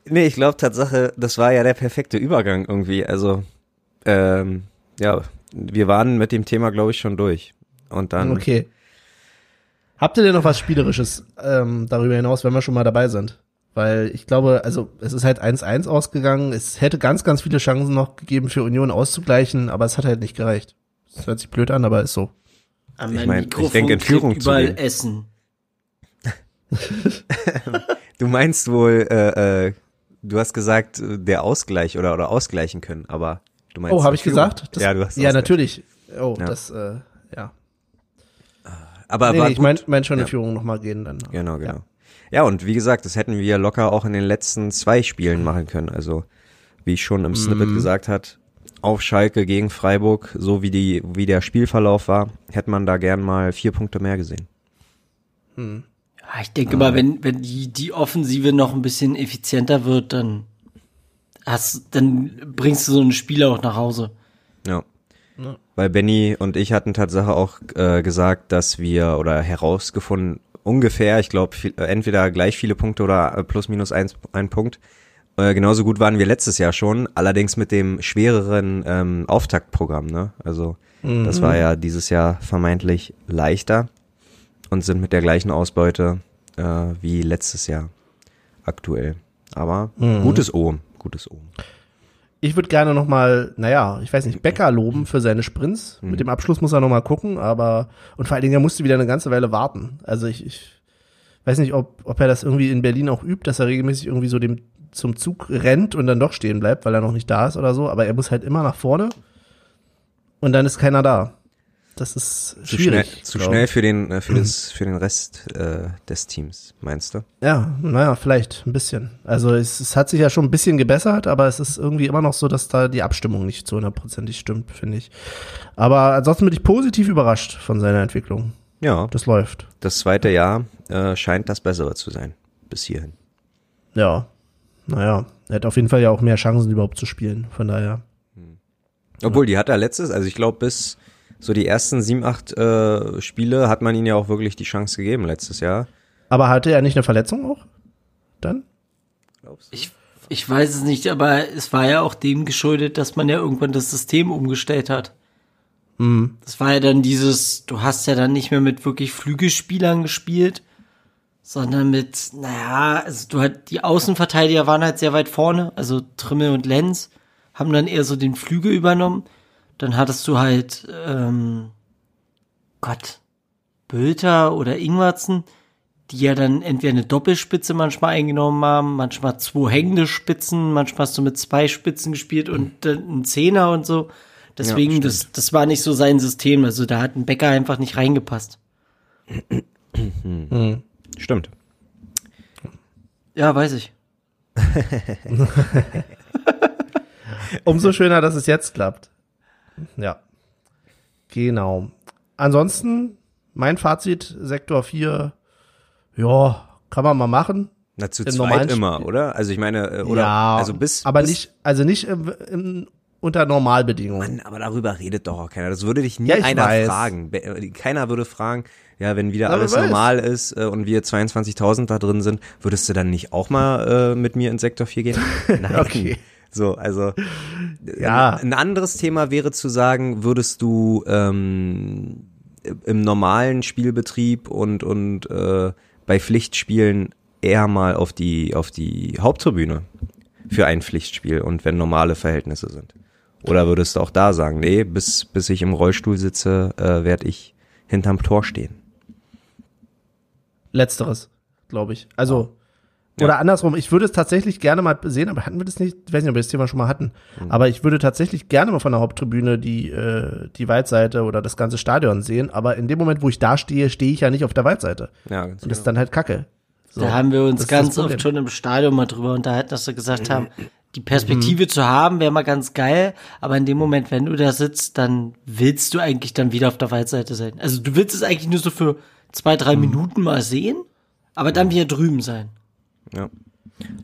Nee, ich glaube Tatsache, das war ja der perfekte Übergang irgendwie. Also, ähm, ja, wir waren mit dem Thema, glaube ich, schon durch. Und dann, Okay. Habt ihr denn noch was Spielerisches ähm, darüber hinaus, wenn wir schon mal dabei sind? Weil ich glaube, also es ist halt 1-1 ausgegangen. Es hätte ganz, ganz viele Chancen noch gegeben für Union auszugleichen, aber es hat halt nicht gereicht. Das hört sich blöd an, aber ist so. An Ich mein, ich Mikrofon denke, in Führung klebt zu überall gehen. Essen. *laughs* du meinst wohl, äh, äh, du hast gesagt, der Ausgleich oder, oder ausgleichen können, aber du meinst. Oh, habe ich gesagt? Das, ja, du hast Ja, ausgleich. natürlich. Oh, Ja. das, äh, ja. Aber Nee, war nee, ich gut. mein, mein schon Ja. in Führung nochmal gehen dann. Genau, genau. Ja. und wie gesagt, das hätten wir locker auch in den letzten zwei Spielen machen können. Also, wie ich schon im Snippet Mhm. gesagt hat, auf Schalke gegen Freiburg, so wie die, wie der Spielverlauf war, hätte man da gern mal vier Punkte mehr gesehen. Hm. Ja, ich denke mal, wenn, wenn die, die Offensive noch ein bisschen effizienter wird, dann hast, dann bringst du so einen Spieler auch nach Hause. Ja. Weil Benny und ich hatten Tatsache auch äh, gesagt, dass wir oder herausgefunden, ungefähr, ich glaube, äh, entweder gleich viele Punkte oder äh, plus minus eins, ein Punkt. Äh, genauso gut waren wir letztes Jahr schon, allerdings mit dem schwereren ähm, Auftaktprogramm. Ne? Also mhm. das war ja dieses Jahr vermeintlich leichter und sind mit der gleichen Ausbeute äh, wie letztes Jahr aktuell. Aber mhm. gutes O, gutes O. Ich würde gerne noch mal, naja, ich weiß nicht, Becker loben für seine Sprints. Mhm. Mit dem Abschluss muss er noch mal gucken, aber und vor allen Dingen, er musste wieder eine ganze Weile warten. Also ich, ich weiß nicht, ob, ob er das irgendwie in Berlin auch übt, dass er regelmäßig irgendwie so dem zum Zug rennt und dann doch stehen bleibt, weil er noch nicht da ist oder so. Aber er muss halt immer nach vorne und dann ist keiner da. Das ist zu schwierig. Schnell, zu schnell für den, äh, für, das, *clears throat* für den Rest äh, des Teams, meinst du? Ja, naja, vielleicht ein bisschen. Also es, es hat sich ja schon ein bisschen gebessert, aber es ist irgendwie immer noch so, dass da die Abstimmung nicht zu hundertprozentig stimmt, finde ich. Aber ansonsten bin ich positiv überrascht von seiner Entwicklung. Ja. Das läuft. Das zweite Jahr äh, scheint das Bessere zu sein. Bis hierhin. Ja. Naja, er hat auf jeden Fall ja auch mehr Chancen überhaupt zu spielen, von daher. Obwohl, die hat er letztes, also ich glaube bis so die ersten sieben, acht äh, Spiele hat man ihm ja auch wirklich die Chance gegeben letztes Jahr. Aber hatte er nicht eine Verletzung auch? Dann? Ich, ich weiß es nicht, aber es war ja auch dem geschuldet, dass man ja irgendwann das System umgestellt hat. Mhm. Das war ja dann dieses, du hast ja dann nicht mehr mit wirklich Flügelspielern gespielt, sondern mit, naja, also du halt, die Außenverteidiger waren halt sehr weit vorne, also Trimmel und Lenz haben dann eher so den Flügel übernommen dann hattest du halt, ähm, Gott, Bülter oder Ingwarzen, die ja dann entweder eine Doppelspitze manchmal eingenommen haben, manchmal zwei hängende Spitzen, manchmal hast du mit zwei Spitzen gespielt und äh, ein Zehner und so. Deswegen, ja, das, das war nicht so sein System. Also da hat ein Bäcker einfach nicht reingepasst. Hm. Stimmt. Ja, weiß ich. *laughs* Umso schöner, dass es jetzt klappt. Ja. Genau. Ansonsten, mein Fazit, Sektor 4, ja, kann man mal machen. Na, zu Im zweit immer, oder? Also ich meine, äh, oder? Ja, also bis, aber bis nicht, also nicht im, im, unter Normalbedingungen. Mann, aber darüber redet doch auch keiner. Das würde dich nie ja, einer weiß. fragen. Äh, keiner würde fragen, ja, wenn wieder aber alles normal ist äh, und wir 22.000 da drin sind, würdest du dann nicht auch mal äh, mit mir in Sektor 4 gehen? *laughs* Nein. okay. So, also ja. ein anderes Thema wäre zu sagen, würdest du ähm, im normalen Spielbetrieb und und äh, bei Pflichtspielen eher mal auf die auf die Haupttribüne für ein Pflichtspiel und wenn normale Verhältnisse sind? Oder würdest du auch da sagen, nee, bis bis ich im Rollstuhl sitze, äh, werde ich hinterm Tor stehen? Letzteres, glaube ich. Also ja. Oder andersrum, ich würde es tatsächlich gerne mal sehen, aber hatten wir das nicht? Ich weiß nicht, ob wir das Thema schon mal hatten. Mhm. Aber ich würde tatsächlich gerne mal von der Haupttribüne die, äh, die Waldseite oder das ganze Stadion sehen. Aber in dem Moment, wo ich da stehe, stehe ich ja nicht auf der Waldseite. Ja, ganz Und das ist dann halt Kacke. So. Da haben wir uns ganz oft schon im Stadion mal drüber unterhalten, dass wir gesagt haben, die Perspektive mhm. zu haben, wäre mal ganz geil, aber in dem Moment, wenn du da sitzt, dann willst du eigentlich dann wieder auf der Waldseite sein. Also du willst es eigentlich nur so für zwei, drei mhm. Minuten mal sehen, aber dann wieder drüben sein. Ja.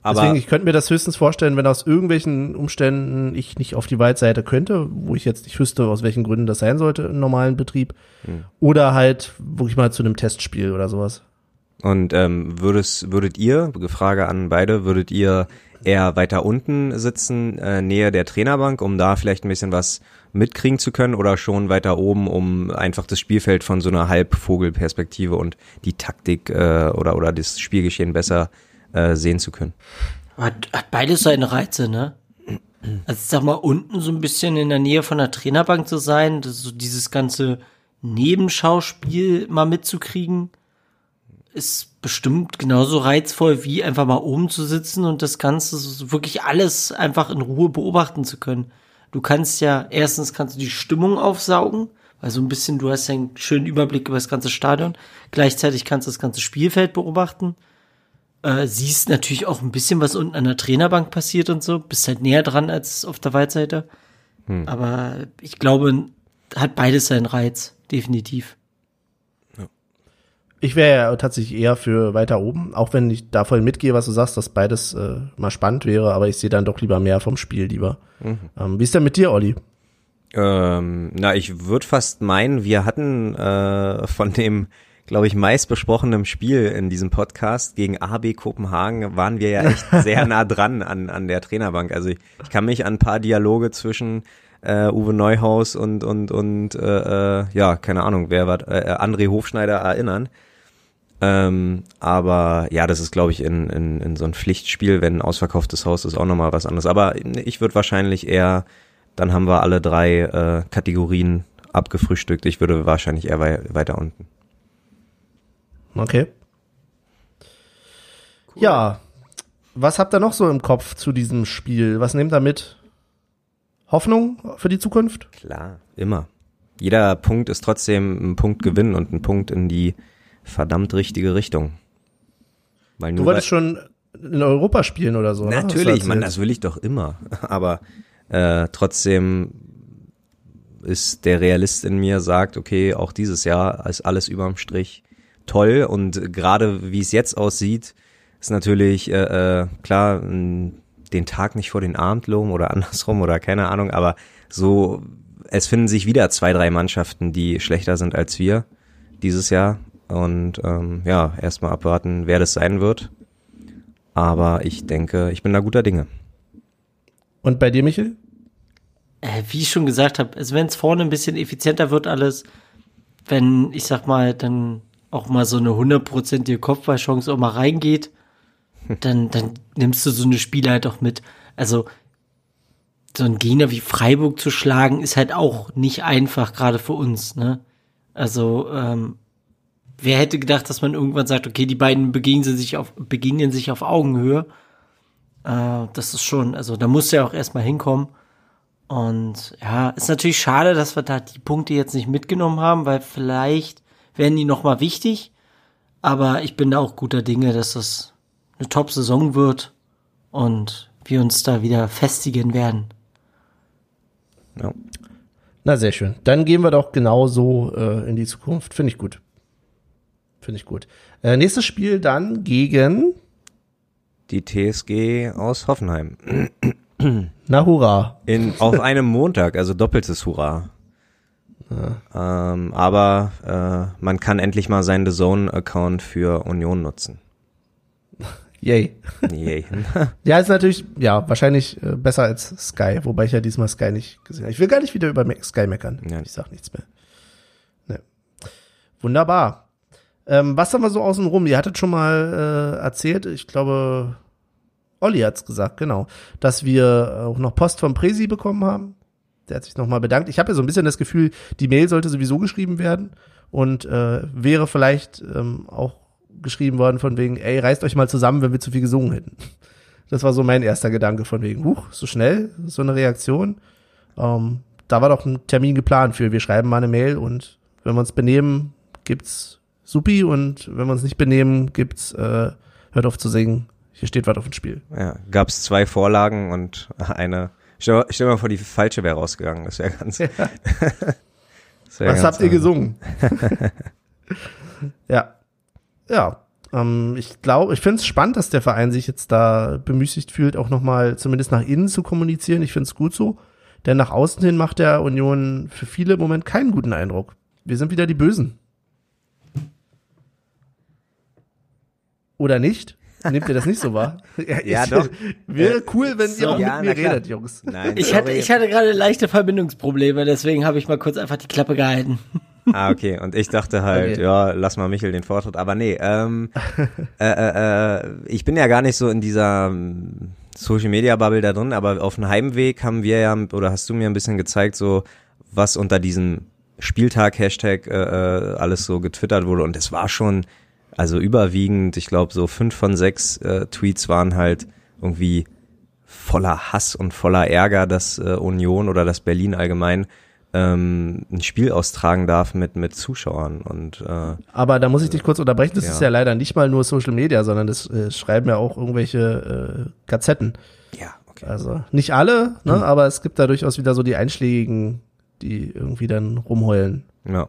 Aber Deswegen, ich könnte mir das höchstens vorstellen, wenn aus irgendwelchen Umständen ich nicht auf die Waldseite könnte, wo ich jetzt nicht wüsste, aus welchen Gründen das sein sollte im normalen Betrieb. Hm. Oder halt wirklich mal zu einem Testspiel oder sowas. Und ähm, würdet, würdet ihr, Frage an beide, würdet ihr eher weiter unten sitzen, äh, nähe der Trainerbank, um da vielleicht ein bisschen was mitkriegen zu können oder schon weiter oben, um einfach das Spielfeld von so einer Halbvogelperspektive und die Taktik äh, oder, oder das Spielgeschehen besser äh, sehen zu können. Hat, hat beides seine Reize, ne? Also sag mal, unten so ein bisschen in der Nähe von der Trainerbank zu sein, so dieses ganze Nebenschauspiel mal mitzukriegen, ist bestimmt genauso reizvoll, wie einfach mal oben zu sitzen und das Ganze so wirklich alles einfach in Ruhe beobachten zu können. Du kannst ja, erstens kannst du die Stimmung aufsaugen, weil so ein bisschen, du hast ja einen schönen Überblick über das ganze Stadion. Gleichzeitig kannst du das ganze Spielfeld beobachten äh, siehst natürlich auch ein bisschen, was unten an der Trainerbank passiert und so. Bist halt näher dran als auf der Waldseite. Hm. Aber ich glaube, hat beides seinen Reiz, definitiv. Ja. Ich wäre ja tatsächlich eher für weiter oben, auch wenn ich da voll mitgehe, was du sagst, dass beides äh, mal spannend wäre, aber ich sehe dann doch lieber mehr vom Spiel lieber. Mhm. Ähm, wie ist denn mit dir, Olli? Ähm, na, ich würde fast meinen, wir hatten äh, von dem, glaube ich, meist besprochenen Spiel in diesem Podcast gegen AB Kopenhagen waren wir ja echt *laughs* sehr nah dran an, an der Trainerbank. Also ich, ich kann mich an ein paar Dialoge zwischen äh, Uwe Neuhaus und und und äh, äh, ja, keine Ahnung, wer war äh, André Hofschneider erinnern. Ähm, aber ja, das ist, glaube ich, in, in, in so ein Pflichtspiel, wenn ein ausverkauftes Haus ist, auch nochmal was anderes. Aber ich würde wahrscheinlich eher, dann haben wir alle drei äh, Kategorien abgefrühstückt. Ich würde wahrscheinlich eher wei weiter unten. Okay. Cool. Ja, was habt ihr noch so im Kopf zu diesem Spiel? Was nehmt ihr mit? Hoffnung für die Zukunft? Klar, immer. Jeder Punkt ist trotzdem ein Punkt Gewinn und ein Punkt in die verdammt richtige Richtung. Weil du wolltest schon in Europa spielen oder so. Natürlich, man, das will ich doch immer. *laughs* Aber äh, trotzdem ist der Realist in mir sagt, okay, auch dieses Jahr ist alles überm Strich toll und gerade wie es jetzt aussieht, ist natürlich äh, äh, klar den Tag nicht vor den Abend loben oder *laughs* andersrum oder keine Ahnung, aber so es finden sich wieder zwei, drei Mannschaften, die schlechter sind als wir dieses Jahr und ähm, ja, erstmal abwarten, wer das sein wird. Aber ich denke, ich bin da guter Dinge. Und bei dir, Michel? Äh, wie ich schon gesagt habe, also wenn es vorne ein bisschen effizienter wird alles, wenn, ich sag mal, dann auch mal so eine hundertprozentige Kopfballchance auch mal reingeht, *laughs* dann, dann nimmst du so eine Spiele halt auch mit. Also so ein Gegner wie Freiburg zu schlagen, ist halt auch nicht einfach, gerade für uns, ne? Also, ähm, wer hätte gedacht, dass man irgendwann sagt, okay, die beiden begegnen sich auf, begegnen sich auf Augenhöhe. Äh, das ist schon, also da muss ja auch erstmal hinkommen. Und ja, ist natürlich schade, dass wir da die Punkte jetzt nicht mitgenommen haben, weil vielleicht werden die nochmal wichtig. Aber ich bin da auch guter Dinge, dass das eine Top-Saison wird und wir uns da wieder festigen werden. Ja. Na, sehr schön. Dann gehen wir doch genauso äh, in die Zukunft. Finde ich gut. Finde ich gut. Äh, nächstes Spiel dann gegen die TSG aus Hoffenheim. Na hurra. In, auf einem Montag, also doppeltes Hurra. Ja. Ähm, aber äh, man kann endlich mal seinen The Zone-Account für Union nutzen. *laughs* Yay. Yay. *laughs* ja, ist natürlich, ja, wahrscheinlich äh, besser als Sky, wobei ich ja diesmal Sky nicht gesehen habe. Ich will gar nicht wieder über Sky meckern. Ja. Ich sag nichts mehr. Ne. Wunderbar. Ähm, was haben wir so außen rum? Ihr hattet schon mal äh, erzählt, ich glaube, Olli hat's gesagt, genau, dass wir auch noch Post vom Presi bekommen haben. Der hat sich nochmal bedankt. Ich habe ja so ein bisschen das Gefühl, die Mail sollte sowieso geschrieben werden und äh, wäre vielleicht ähm, auch geschrieben worden von wegen, ey, reißt euch mal zusammen, wenn wir zu viel gesungen hätten. Das war so mein erster Gedanke von wegen, huch, so schnell, so eine Reaktion. Ähm, da war doch ein Termin geplant für, wir schreiben mal eine Mail und wenn wir uns benehmen, gibt's supi und wenn wir uns nicht benehmen, gibt's äh, hört auf zu singen. Hier steht was auf dem Spiel. Ja, gab's zwei Vorlagen und *laughs* eine. Stell, stell mal vor, die falsche wäre rausgegangen. Das wäre ganz. Ja. *laughs* das wär was ganz habt ihr gesungen? *laughs* ja, ja. Ähm, ich glaube, ich finde es spannend, dass der Verein sich jetzt da bemüßigt fühlt, auch nochmal zumindest nach innen zu kommunizieren. Ich finde es gut so. Denn nach außen hin macht der Union für viele im Moment keinen guten Eindruck. Wir sind wieder die Bösen. Oder nicht? Nehmt ihr das nicht so wahr? *laughs* Ja, ja doch. Wäre cool, wenn so, ihr auch ja, mit mir redet, Jungs. Nein, ich, hatte, ich hatte gerade leichte Verbindungsprobleme, deswegen habe ich mal kurz einfach die Klappe gehalten. *laughs* Ah, okay. Und ich dachte halt, okay. ja, lass mal Michel den Vortritt. Aber nee, ähm, äh, äh, äh, ich bin ja gar nicht so in dieser ähm, Social Media Bubble da drin, aber auf dem Heimweg haben wir ja, oder hast du mir ein bisschen gezeigt, so was unter diesem Spieltag-Hashtag äh, äh alles so getwittert wurde. Und es war schon also überwiegend, ich glaube, so fünf von sechs äh, Tweets waren halt irgendwie voller Hass und voller Ärger, dass äh, Union oder das Berlin allgemein ähm, ein Spiel austragen darf mit mit Zuschauern und äh, aber da muss ich dich kurz unterbrechen das ja. ist ja leider nicht mal nur Social Media sondern das äh, schreiben ja auch irgendwelche äh, Gazetten ja okay also nicht alle ne hm. aber es gibt da durchaus wieder so die einschlägigen die irgendwie dann rumheulen ja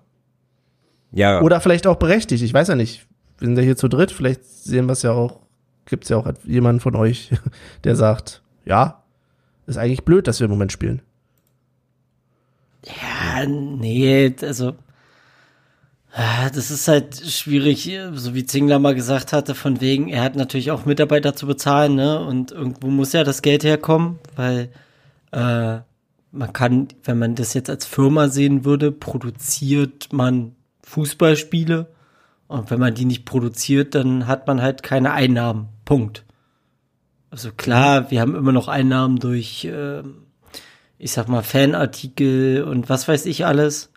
Ja. Oder vielleicht auch berechtigt, ich weiß ja nicht. Wir sind ja hier zu dritt, vielleicht sehen wir es ja auch, gibt es ja auch jemanden von euch, *laughs* der sagt, ja, ist eigentlich blöd, dass wir im Moment spielen. Ja, nee, also ah, das ist halt schwierig, so wie Zingler mal gesagt hatte, von wegen, er hat natürlich auch Mitarbeiter zu bezahlen, ne? Und irgendwo muss ja das Geld herkommen, weil äh, man kann, wenn man das jetzt als Firma sehen würde, produziert man Fußballspiele. Und wenn man die nicht produziert, dann hat man halt keine Einnahmen. Punkt. Also klar, wir haben immer noch Einnahmen durch, äh, ich sag mal, Fanartikel und was weiß ich alles.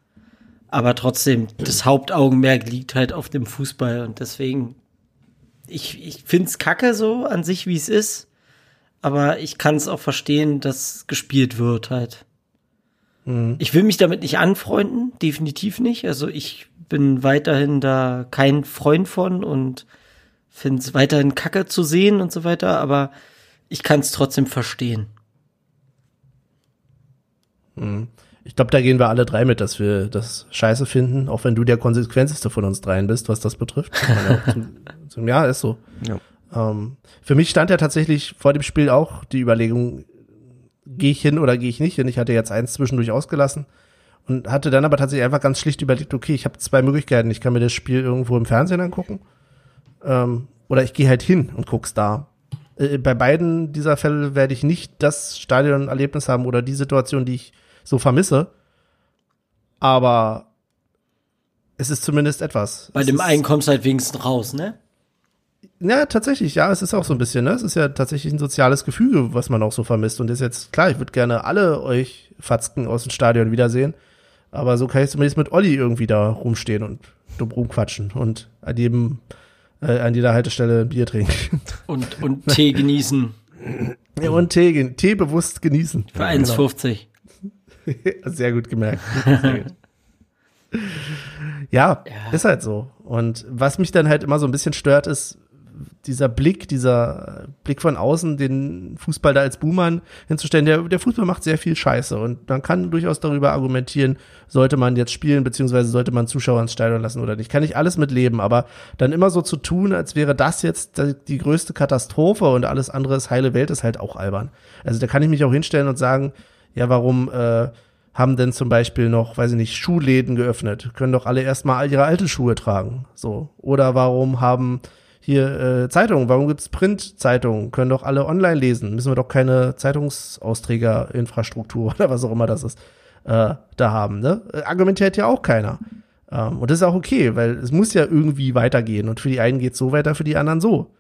Aber trotzdem, das Hauptaugenmerk liegt halt auf dem Fußball und deswegen, ich, ich find's kacke so an sich, wie es ist. Aber ich kann es auch verstehen, dass gespielt wird halt. Mhm. Ich will mich damit nicht anfreunden, definitiv nicht. Also ich bin weiterhin da kein Freund von und finde es weiterhin kacke zu sehen und so weiter, aber ich kann es trotzdem verstehen. Ich glaube, da gehen wir alle drei mit, dass wir das scheiße finden, auch wenn du der konsequenteste von uns dreien bist, was das betrifft. Ja, zum, *laughs* zum, ja ist so. Ja. Ähm, für mich stand ja tatsächlich vor dem Spiel auch die Überlegung, gehe ich hin oder gehe ich nicht hin. Ich hatte jetzt eins zwischendurch ausgelassen und hatte dann aber tatsächlich einfach ganz schlicht überlegt, okay, ich habe zwei Möglichkeiten. Ich kann mir das Spiel irgendwo im Fernsehen angucken ähm, oder ich gehe halt hin und guck's da. Äh, bei beiden dieser Fälle werde ich nicht das Stadionerlebnis haben oder die Situation, die ich so vermisse. Aber es ist zumindest etwas. Bei es dem einen kommst du halt wenigstens raus, ne? Ja, tatsächlich, ja, es ist auch so ein bisschen, ne? Es ist ja tatsächlich ein soziales Gefüge, was man auch so vermisst. Und ist jetzt, klar, ich würde gerne alle euch Fatzken aus dem Stadion wiedersehen. Aber so kann ich zumindest mit Olli irgendwie da rumstehen und dumm rumquatschen und an jedem, äh, an jeder Haltestelle ein Bier trinken. *laughs* Und, und Tee genießen. ja, und Tee, gen- Tee bewusst genießen. Für 1,50. *laughs* Sehr gut gemerkt. Sehr gut. Ja, ist halt so. Und was mich dann halt immer so ein bisschen stört, ist dieser Blick, dieser Blick von außen, den Fußball da als Buhmann hinzustellen. Der, der Fußball macht sehr viel Scheiße und man kann durchaus darüber argumentieren, sollte man jetzt spielen, beziehungsweise sollte man Zuschauer ins Stadion lassen oder nicht. Kann ich alles mitleben, aber dann immer so zu tun, als wäre das jetzt die größte Katastrophe und alles andere ist heile Welt, ist halt auch albern. Also da kann ich mich auch hinstellen und sagen, ja, warum äh, haben denn zum Beispiel noch, weiß ich nicht, Schuhläden geöffnet? Können doch alle erstmal ihre alte Schuhe tragen. So. Oder warum haben hier äh, Zeitungen, warum gibt's Printzeitungen? Können doch alle online lesen. Müssen wir doch keine Zeitungsausträgerinfrastruktur *laughs* oder was auch immer das ist, äh, da haben. Ne? Äh, Argumentiert ja auch keiner. Ähm, und das ist auch okay, weil es muss ja irgendwie weitergehen. Und für die einen geht's so weiter, für die anderen so.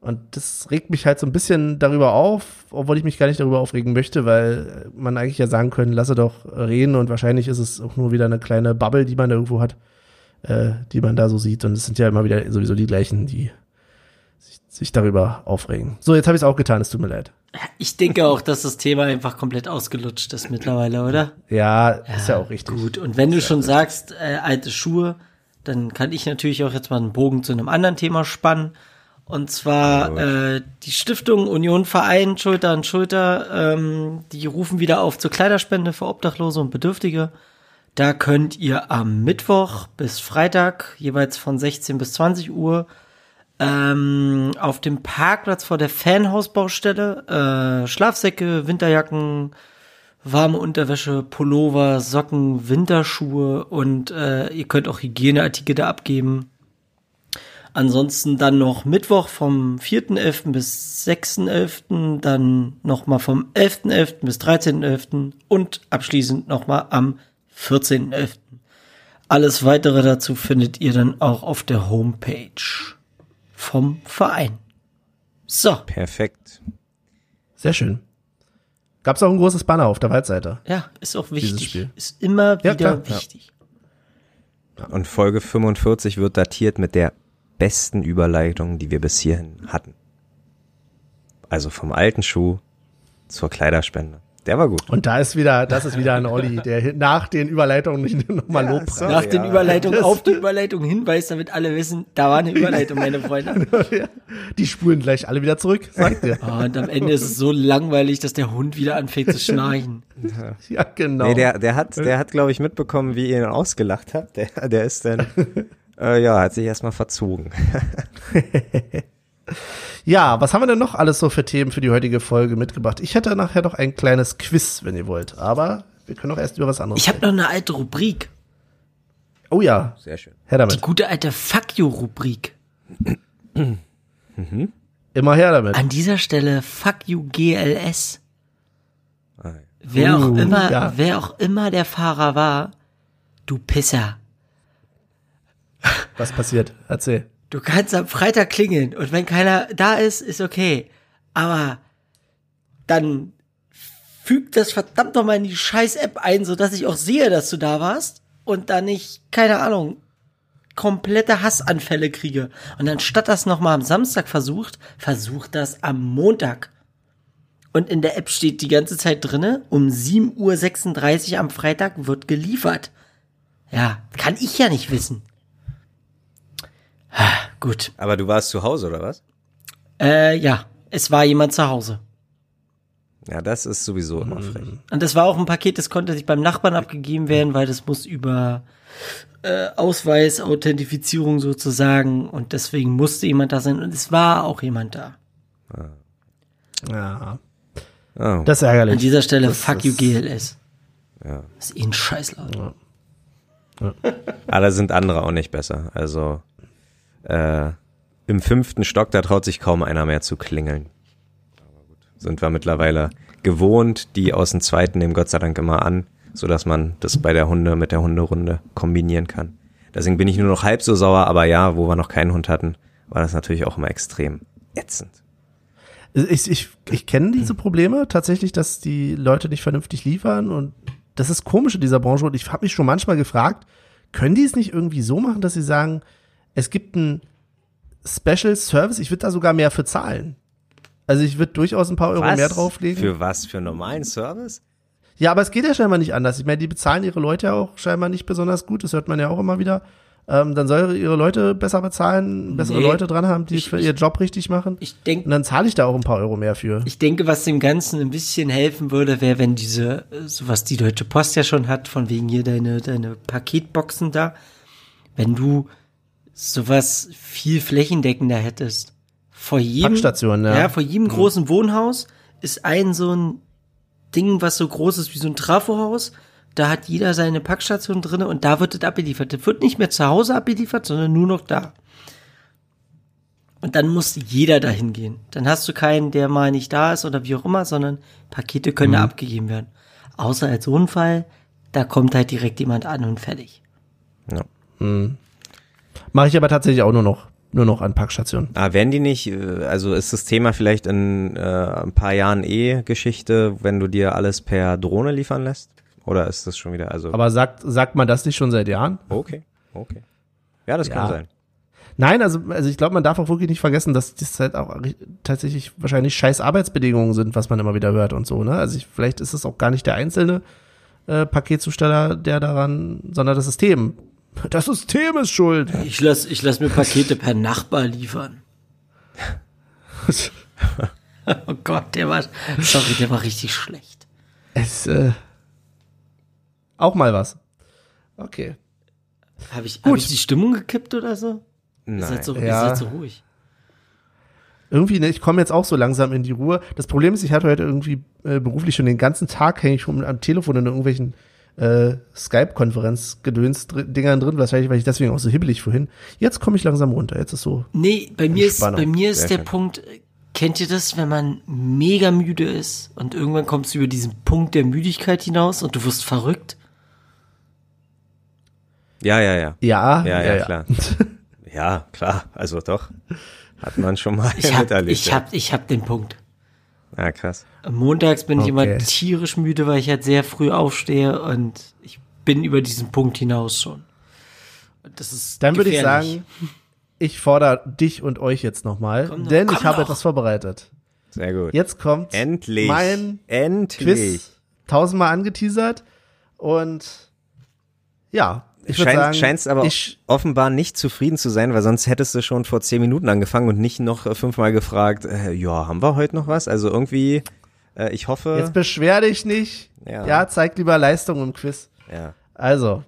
Und das regt mich halt so ein bisschen darüber auf, obwohl ich mich gar nicht darüber aufregen möchte, weil man eigentlich ja sagen können, lasse doch reden und wahrscheinlich ist es auch nur wieder eine kleine Bubble, die man irgendwo hat, äh, die man da so sieht. Und es sind ja immer wieder sowieso die gleichen, die sich, sich darüber aufregen. So, jetzt habe ich es auch getan, es tut mir leid. Ich denke auch, dass das Thema einfach komplett ausgelutscht ist mittlerweile, oder? Ja, ist ja auch richtig. Gut, und wenn du schon sagst, äh, alte Schuhe, dann kann ich natürlich auch jetzt mal einen Bogen zu einem anderen Thema spannen. Und zwar äh, die Stiftung Union Verein Schulter an Schulter, ähm, die rufen wieder auf zur Kleiderspende für Obdachlose und Bedürftige. Da könnt ihr am Mittwoch bis Freitag jeweils von 16 bis 20 Uhr ähm, auf dem Parkplatz vor der Fanhausbaustelle äh, Schlafsäcke, Winterjacken, warme Unterwäsche, Pullover, Socken, Winterschuhe und äh, ihr könnt auch Hygieneartikel da abgeben. Ansonsten dann noch Mittwoch vom 4.11. bis 6.11., dann nochmal vom 11.11. bis 13.11. und abschließend nochmal am 14.11. Alles weitere dazu findet ihr dann auch auf der Homepage vom Verein. So, Perfekt. Sehr schön. Gab's auch ein großes Banner auf der Waldseite. ja, ist auch Dieses wichtig. Spiel. Ist immer Ja, wieder ja. wichtig. Und Folge 45 wird datiert mit der besten Überleitung, die wir bis hierhin hatten. Also vom alten Schuh zur Kleiderspende. Der war gut. Und da ist wieder, das ist wieder ein Olli, der nach den Überleitungen nicht nochmal Ja, Lob. Nach den ja. Überleitungen auf die Überleitung hinweist, damit alle wissen, da war eine Überleitung, meine Freunde. *laughs* Die spulen gleich alle wieder zurück, sagt ihr. Oh, und am Ende ist es so langweilig, dass der Hund wieder anfängt zu schnarchen. *laughs* Ja, genau. Nee, der, der hat, der hat, glaube ich, mitbekommen, wie ihr ihn ausgelacht habt. Der, der ist dann, äh, ja, hat sich erstmal verzogen. *laughs* ja, was haben wir denn noch alles so für Themen für die heutige Folge mitgebracht? Ich hätte nachher noch ein kleines Quiz, wenn ihr wollt. Aber wir können auch erst über was anderes Ich habe noch eine alte Rubrik. Oh ja, Sehr schön. her Die damit. gute alte Fuck you-Rubrik. Immer her damit. An dieser Stelle Fuck you GLS. Ah. Wer auch Uh, immer, ja. wer auch immer der Fahrer war, du Pisser. Was passiert? Erzähl. Du kannst am Freitag klingeln und wenn keiner da ist, ist okay. Aber dann füg das verdammt nochmal in die Scheiß-App ein, sodass ich auch sehe, dass du da warst und dann nicht, keine Ahnung, komplette Hassanfälle kriege. Und anstatt das nochmal am Samstag versucht, versucht das am Montag. Und in der App steht die ganze Zeit drinne, um 7.36 Uhr am Freitag wird geliefert. Ja, kann ich ja nicht wissen. Ah, Gut. Aber du warst zu Hause, oder was? Äh, ja, es war jemand zu Hause. Ja, das ist sowieso immer frech. Und das war auch ein Paket, das konnte nicht beim Nachbarn abgegeben werden, weil das muss über äh, Ausweis, Authentifizierung sozusagen und deswegen musste jemand da sein und es war auch jemand da. Ja, Oh, das ist An ärgerlich. dieser Stelle, Das fuck you ist- GLS. ja. Das ist eh ein Scheißladen. Aber da *laughs* sind andere auch nicht besser. Also, äh, im fünften Stock, da traut sich kaum einer mehr zu klingeln. Sind wir mittlerweile gewohnt. Die aus dem zweiten nehmen Gott sei Dank immer an, so dass man das bei der Hunde mit der Hunderunde kombinieren kann. Deswegen bin ich nur noch halb so sauer, aber ja, wo wir noch keinen Hund hatten, war das natürlich auch immer extrem ätzend. Ich, ich, ich kenne diese Probleme tatsächlich, dass die Leute nicht vernünftig liefern und das ist komisch in dieser Branche und ich habe mich schon manchmal gefragt, können die es nicht irgendwie so machen, dass sie sagen, es gibt einen Special Service, ich würde da sogar mehr für zahlen. Also ich würde durchaus ein paar Euro mehr drauflegen. Für was? Für normalen Service? Ja, aber es geht ja scheinbar nicht anders. Ich meine, die bezahlen ihre Leute ja auch scheinbar nicht besonders gut. Das hört man ja auch immer wieder. Ähm, dann soll ihre Leute besser bezahlen, bessere Nee. Leute dran haben, die Ich- für ich- ihr Job richtig machen. Ich Und denke, dann zahle ich da auch ein paar Euro mehr für. ich denke, was dem Ganzen ein bisschen helfen würde, wäre, wenn diese, so was die Deutsche Post ja schon hat, von wegen hier deine, deine Paketboxen da, wenn du sowas viel flächendeckender hättest. Vor jedem, Packstationen, ja. Ja, vor jedem großen Wohnhaus ist ein so ein Ding, was so groß ist wie so ein Trafohaus. Da hat jeder seine Packstation drinne und da wird es abgeliefert. Das wird nicht mehr zu Hause abgeliefert, sondern nur noch da. Und dann muss jeder dahin gehen. Dann hast du keinen, der mal nicht da ist oder wie auch immer, sondern Pakete können da abgegeben werden. Außer als Unfall, da kommt halt direkt jemand an und fertig. Ja. Mache ich aber tatsächlich auch nur noch, nur noch an Packstationen. Ah, werden die nicht, äh, also ist das Thema vielleicht in äh, ein paar Jahren eh Geschichte, wenn du dir alles per Drohne liefern lässt? Oder ist das schon wieder, also, Aber sagt, sagt man das nicht schon seit Jahren? okay, okay. Ja, das Ja. kann sein. Nein, also, also ich glaube, man darf auch wirklich nicht vergessen, dass das halt auch tatsächlich wahrscheinlich scheiß Arbeitsbedingungen sind, was man immer wieder hört und so, ne? Also ich, vielleicht ist es auch gar nicht der einzelne äh, Paketzusteller, der daran, sondern das System. Das System ist schuld. Ich lass, ich lass mir Pakete per Nachbar liefern. *laughs* Oh Gott, der war, sorry, der war richtig schlecht. es, äh, auch mal was. Okay. Habe ich, hab ich die Stimmung gekippt oder so? Ihr Nein. seid so, ihr Ja. seid so ruhig. Irgendwie, ne, ich komme jetzt auch so langsam in die Ruhe. Das Problem ist, ich hatte heute irgendwie äh, beruflich schon den ganzen Tag hänge ich schon am Telefon in irgendwelchen äh, Skype-Konferenz-Gedöns-Dingern drin, wahrscheinlich, weil ich deswegen auch so hibbelig vorhin. Jetzt komme ich langsam runter. Jetzt ist so. Nee, bei mir ist, bei mir ist Sehr der schön. Punkt, kennt ihr das, wenn man mega müde ist und irgendwann kommst du über diesen Punkt der Müdigkeit hinaus und du wirst verrückt? Ja, ja, ja. Ja, Ja, ja, klar. Ja, klar, also doch. Hat man schon mal Ich *laughs* hab, miterlebt. ich ja. hab, ich hab den Punkt. Ja, krass. Montags bin ich immer Okay. tierisch müde, weil ich halt sehr früh aufstehe und ich bin über diesen Punkt hinaus schon. Das ist Dann würde ich sagen, ich fordere dich und euch jetzt nochmal, denn ich habe doch. etwas vorbereitet. Sehr gut. Jetzt kommt Endlich. mein Endlich. Quiz tausendmal angeteasert. Und ja, ich Schein, sagen, scheinst aber ich, offenbar nicht zufrieden zu sein, weil sonst hättest du schon vor zehn Minuten angefangen und nicht noch äh, fünfmal gefragt, äh, ja, haben wir heute noch was? Also irgendwie, äh, ich hoffe. jetzt beschwer dich nicht. Ja. Ja, zeig lieber Leistung im Quiz. ja. Also,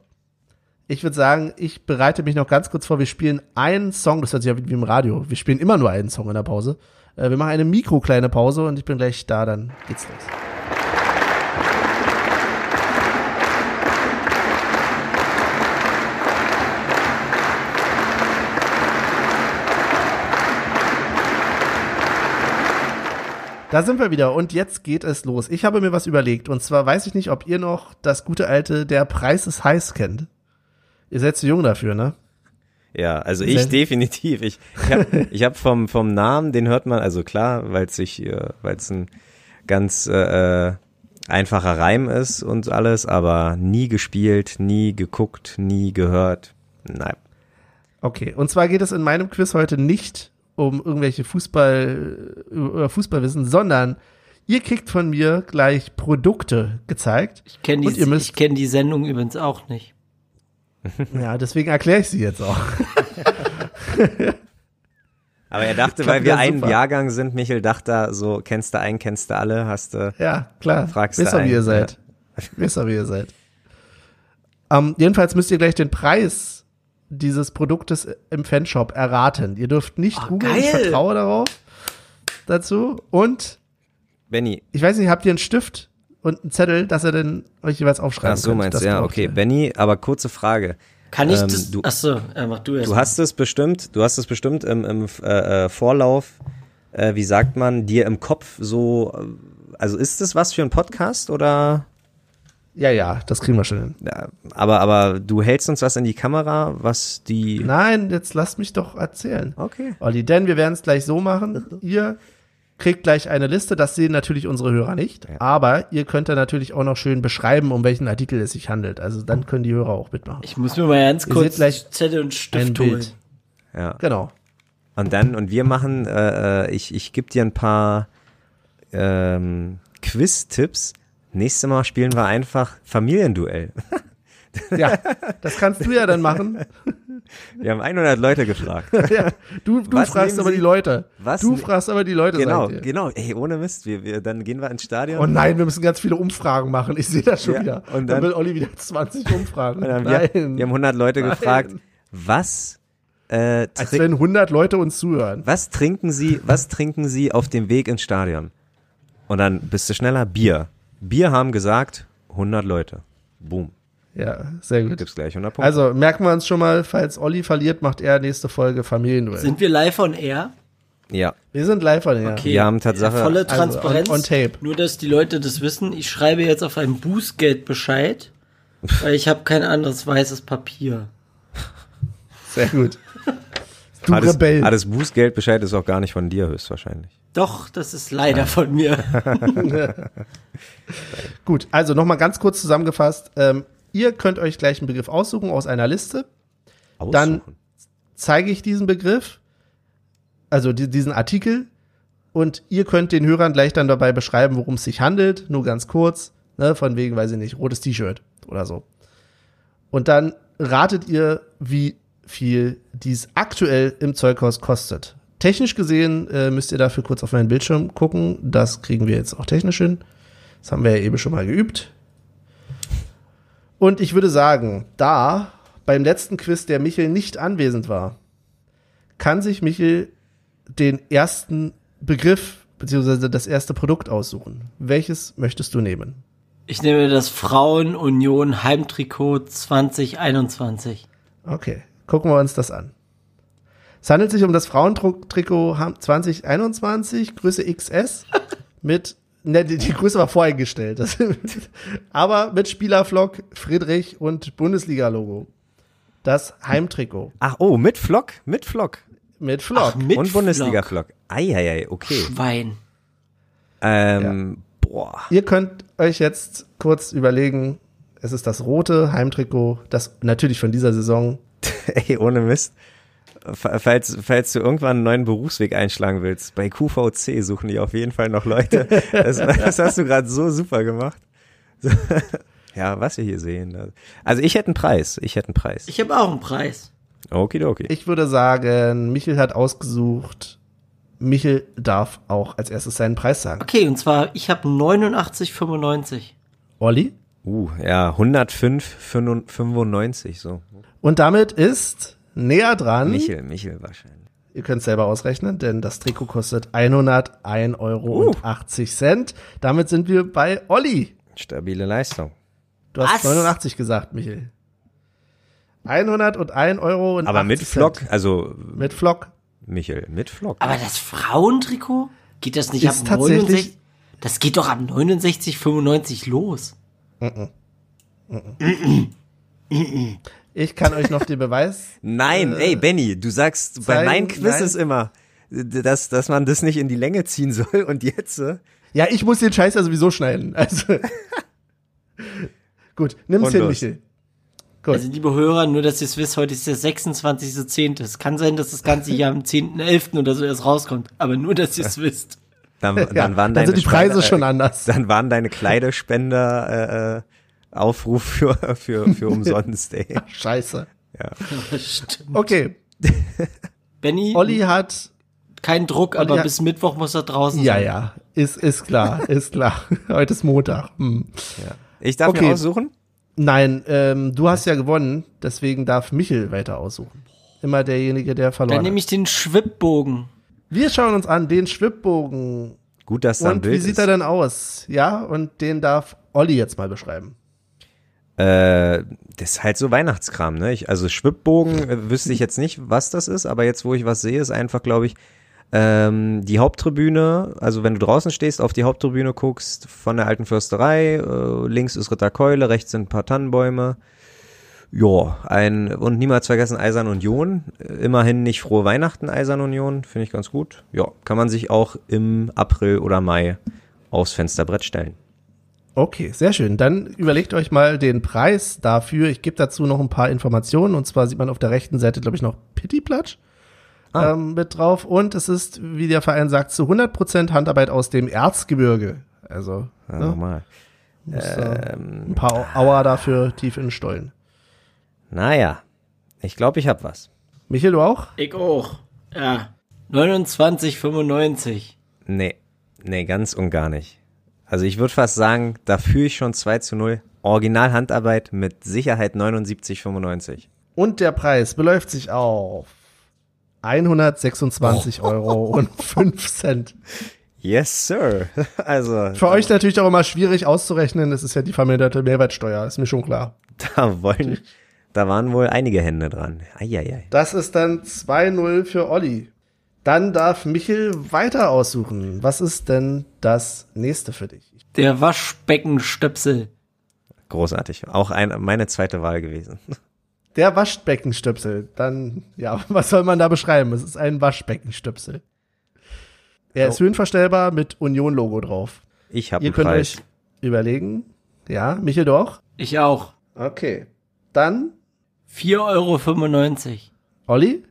ich würde sagen, ich bereite mich noch ganz kurz vor. Wir spielen einen Song, das hört sich ja wie im Radio. Wir spielen immer nur einen Song in der Pause. Äh, wir machen eine mikrokleine Pause und ich bin gleich da, dann geht's los. Da sind wir wieder und jetzt geht es los. Ich habe mir was überlegt und zwar weiß ich nicht, ob ihr noch das gute alte Der Preis ist heiß kennt. Ihr seid zu jung dafür, ne? Ja, also ich definitiv. Ich, ich habe *laughs* ich hab vom, vom Namen, den hört man, also klar, weil es sich, äh, weil es ein ganz äh, äh, einfacher Reim ist und alles, aber nie gespielt, nie geguckt, nie gehört. Nein. Okay, und zwar geht es in meinem Quiz heute nicht um irgendwelche Fußball über Fußballwissen, sondern ihr kriegt von mir gleich Produkte gezeigt. Ich kenne Und die, ihr müsst- ich kenn die Sendung übrigens auch nicht. *laughs* Ja, deswegen erkläre ich sie jetzt auch. *laughs* Aber er dachte, weil wir ja ein super. Jahrgang sind, Michel dachte er so, kennst du einen, kennst du alle, hast du. Ja, klar. Fragst du Wisst ihr, wie einen, ihr seid. Wisst ihr, wie ihr seid. Ähm, jedenfalls müsst ihr gleich den Preis dieses Produktes im Fanshop erraten. Ihr dürft nicht Oh, googeln, ich vertraue darauf dazu. Und Benny, ich weiß nicht, habt ihr einen Stift und einen Zettel, dass ihr denn euch jeweils aufschreiben ach so könnt? meinst Das du, ja, okay. ihr. Benny, aber kurze Frage. Kann ich Ähm, das? du- Ach so, ja, mach du erst. Du hast es bestimmt, du hast es bestimmt im, im äh, äh, Vorlauf, äh, wie sagt man, dir im Kopf so, äh, also ist es was für ein Podcast oder, Ja, ja, das kriegen wir schon hin. ja, aber, aber du hältst uns was in die Kamera, was die, Nein, jetzt lasst mich doch erzählen. okay. Olli, denn wir werden es gleich so machen. Ihr kriegt gleich eine Liste, das sehen natürlich unsere Hörer nicht, aber ihr könnt da natürlich auch noch schön beschreiben, um welchen Artikel es sich handelt. Also dann können die Hörer auch mitmachen. ich muss mir mal ganz kurz gleich Zettel und Stift holen. Ja. Genau. Und dann, und wir machen, äh, äh, ich, ich gebe dir ein paar ähm, Quiz-Tipps. Nächstes Mal spielen wir einfach Familienduell. Ja, das kannst du ja dann machen. *laughs* Wir haben 100 Leute gefragt. *laughs* ja, du du fragst aber Sie- die Leute. Was du ne- fragst aber die Leute. genau, genau. Ey, ohne Mist, wir, wir, dann gehen wir ins Stadion. Oh nein, wir müssen ganz viele Umfragen machen. Ich sehe das schon Ja, wieder. und dann, dann- will Olli wieder 20 *laughs* Umfragen. Nein. wir, wir haben 100 Leute Nein. gefragt, was, äh, Als wenn 100 Leute uns zuhören. was trinken Sie, was trinken Sie auf dem Weg ins Stadion? Und dann bist du schneller, Bier. Bier haben gesagt, 100 Leute. Boom. Ja, sehr gut. Gibt's gleich 100 Punkte. Also merken wir uns schon mal, falls Olli verliert, macht er nächste Folge Familienduell. Sind wir live on air? ja. wir sind live von ja. Okay. Wir haben Tatsache- Volle Also, Transparenz. on- on tape. Nur, dass die Leute das wissen. Ich schreibe jetzt auf ein Bußgeld Bescheid, *laughs* weil ich habe kein anderes weißes Papier. Sehr gut. Du Alles, Rebell. alles Bußgeld Bescheid ist auch gar nicht von dir höchstwahrscheinlich. Doch, das ist leider von mir. *laughs* Gut, also nochmal ganz kurz zusammengefasst. Ähm, ihr könnt euch gleich einen Begriff aussuchen aus einer Liste. Dann- Aussuchen. Zeige ich diesen Begriff, also die, diesen Artikel, und ihr könnt den Hörern gleich dann dabei beschreiben, worum es sich handelt. Nur ganz kurz, ne, von wegen, weiß ich nicht, rotes T-Shirt oder so. Und dann ratet ihr, wie viel dies aktuell im Zeughaus kostet. Technisch gesehen äh, müsst ihr dafür kurz auf meinen Bildschirm gucken. Das kriegen wir jetzt auch technisch hin. Das haben wir ja eben schon mal geübt. Und ich würde sagen, da beim letzten Quiz der Michel nicht anwesend war, kann sich Michel den ersten Begriff beziehungsweise das erste Produkt aussuchen. Welches möchtest du nehmen? Ich nehme das Frauen-Union Heimtrikot 2021. Okay, gucken wir uns das an. Es handelt sich um das Frauentrikot 2021, Größe XS, *laughs* mit, ne, die, die Größe war voreingestellt, das, *laughs* aber mit Spielerflock, Friedrich und Bundesliga-Logo. Das Heimtrikot Ach, oh, mit Flock, mit Flock. mit Flock. mit und Bundesliga Flock. Flock. Eieiei, okay. Schwein. Ähm, boah. Ihr könnt euch jetzt kurz überlegen, es ist das rote Heimtrikot, das natürlich von dieser Saison. *laughs* Ey, ohne Mist. Falls, falls du irgendwann einen neuen Berufsweg einschlagen willst, bei QVC suchen die auf jeden Fall noch Leute. *laughs* Das, das hast du gerade so super gemacht. *laughs* ja, was wir hier sehen. Also ich hätte einen Preis. Ich hätte einen Preis. Ich habe auch einen Preis. Okidoki. Ich würde sagen, Michel hat ausgesucht. Michel darf auch als erstes seinen Preis sagen. Okay, und zwar, ich habe 89,95. Olli? Uh, ja, 105,95 so. Und damit ist näher dran. Michel, Michel wahrscheinlich. Ihr könnt selber ausrechnen, denn das Trikot kostet 101 Euro Uh. und 80 Cent. Damit sind wir bei Olli. Stabile Leistung. Du hast Was? 89 gesagt, Michel. 101 Euro und Aber 80 mit Flock, also Mit Flock. Michel, mit Flock. Aber das Frauentrikot? Geht das nicht Ist ab tatsächlich- 69? Das geht doch ab 69,95 los. Ich kann euch noch den Beweis. *laughs* Nein, ey, Benny, du sagst bei meinen Quizzes nein. immer, dass, dass man das nicht in die Länge ziehen soll und jetzt, äh, Ja, ich muss den Scheiß ja sowieso schneiden. Also. *laughs* Gut, nimm's hin. Michel. Gut. Also, liebe Hörer, nur dass ihr es wisst, heute ist der 26.10. Es kann sein, dass das Ganze hier am 10.11. oder so erst rauskommt. Aber nur, dass ihr es wisst. dann, *laughs* ja, dann waren dann deine sind die Preise Spende- schon anders. Dann waren deine Kleiderspender äh, äh, Aufruf für, für, für umsonst, ey. *laughs* Scheiße. Ja. *laughs* Stimmt. Okay, Benny, Olli hat. kein Druck, Olli aber hat- bis Mittwoch muss er draußen Ja, sein. ja, ist, ist klar, *laughs* ist klar. Heute ist Montag. Hm. Ich darf Okay. mir aussuchen? Nein, ähm, du hast ja gewonnen, deswegen darf Michel weiter aussuchen. Immer derjenige, der Dann verloren nehme hat. ich den Schwibbogen. Wir schauen uns an den Schwibbogen. Gut, dass da ein Und Bild wie sieht ist. er denn aus? Ja, und den darf Olli jetzt mal beschreiben. Äh, das ist halt so Weihnachtskram, ne? Ich, also Schwibbogen äh, wüsste ich jetzt nicht, was das ist, aber jetzt, wo ich was sehe, ist einfach, glaube ich, ähm, die Haupttribüne, also wenn du draußen stehst, auf die Haupttribüne guckst, von der alten Fürsterei, äh, links ist Ritterkeule, rechts sind ein paar Tannenbäume. Ja, ein, und niemals vergessen Eisern Union. Äh, Immerhin nicht frohe Weihnachten, Eisern Union, finde ich ganz gut. Ja, kann man sich auch im April oder Mai aufs Fensterbrett stellen. Okay, sehr schön. Dann überlegt euch mal den Preis dafür. Ich gebe dazu noch ein paar Informationen. Und zwar sieht man auf der rechten Seite, glaube ich, noch Pittiplatsch Ah. ähm, mit drauf. Und es ist, wie der Verein sagt, zu 100% Handarbeit aus dem Erzgebirge. Also Ja, ne, normal. muss, äh, ein paar Auer dafür tief in den Stollen. Naja, ich glaube, ich habe was. Michael, du auch? Ich auch. Ja. 29,95. Nee, nee, ganz und gar nicht. Also ich würde fast sagen, da führe ich schon 2 zu 0. Original Handarbeit mit Sicherheit 79,95. Und der Preis beläuft sich auf 126 Euro und 5 Cent. Yes, sir. Also, Für euch natürlich auch immer schwierig auszurechnen. Das ist ja die verminderte Mehrwertsteuer, ist mir schon klar. da wollen, da waren wohl einige Hände dran. Eieiei. Das ist dann 2-0 für Olli. Dann darf Michel weiter aussuchen. Was ist denn das nächste für dich? Der Waschbeckenstöpsel. Großartig. Auch ein, meine zweite Wahl gewesen. Der Waschbeckenstöpsel. Dann, ja, *laughs* was soll man da beschreiben? Es ist ein Waschbeckenstöpsel. Er ist Oh. höhenverstellbar mit Union-Logo drauf. Ich habe Ihr könnt Preis. euch überlegen. Ja, Michel doch? Ich auch. Okay. Dann 4,95 Euro. Olli?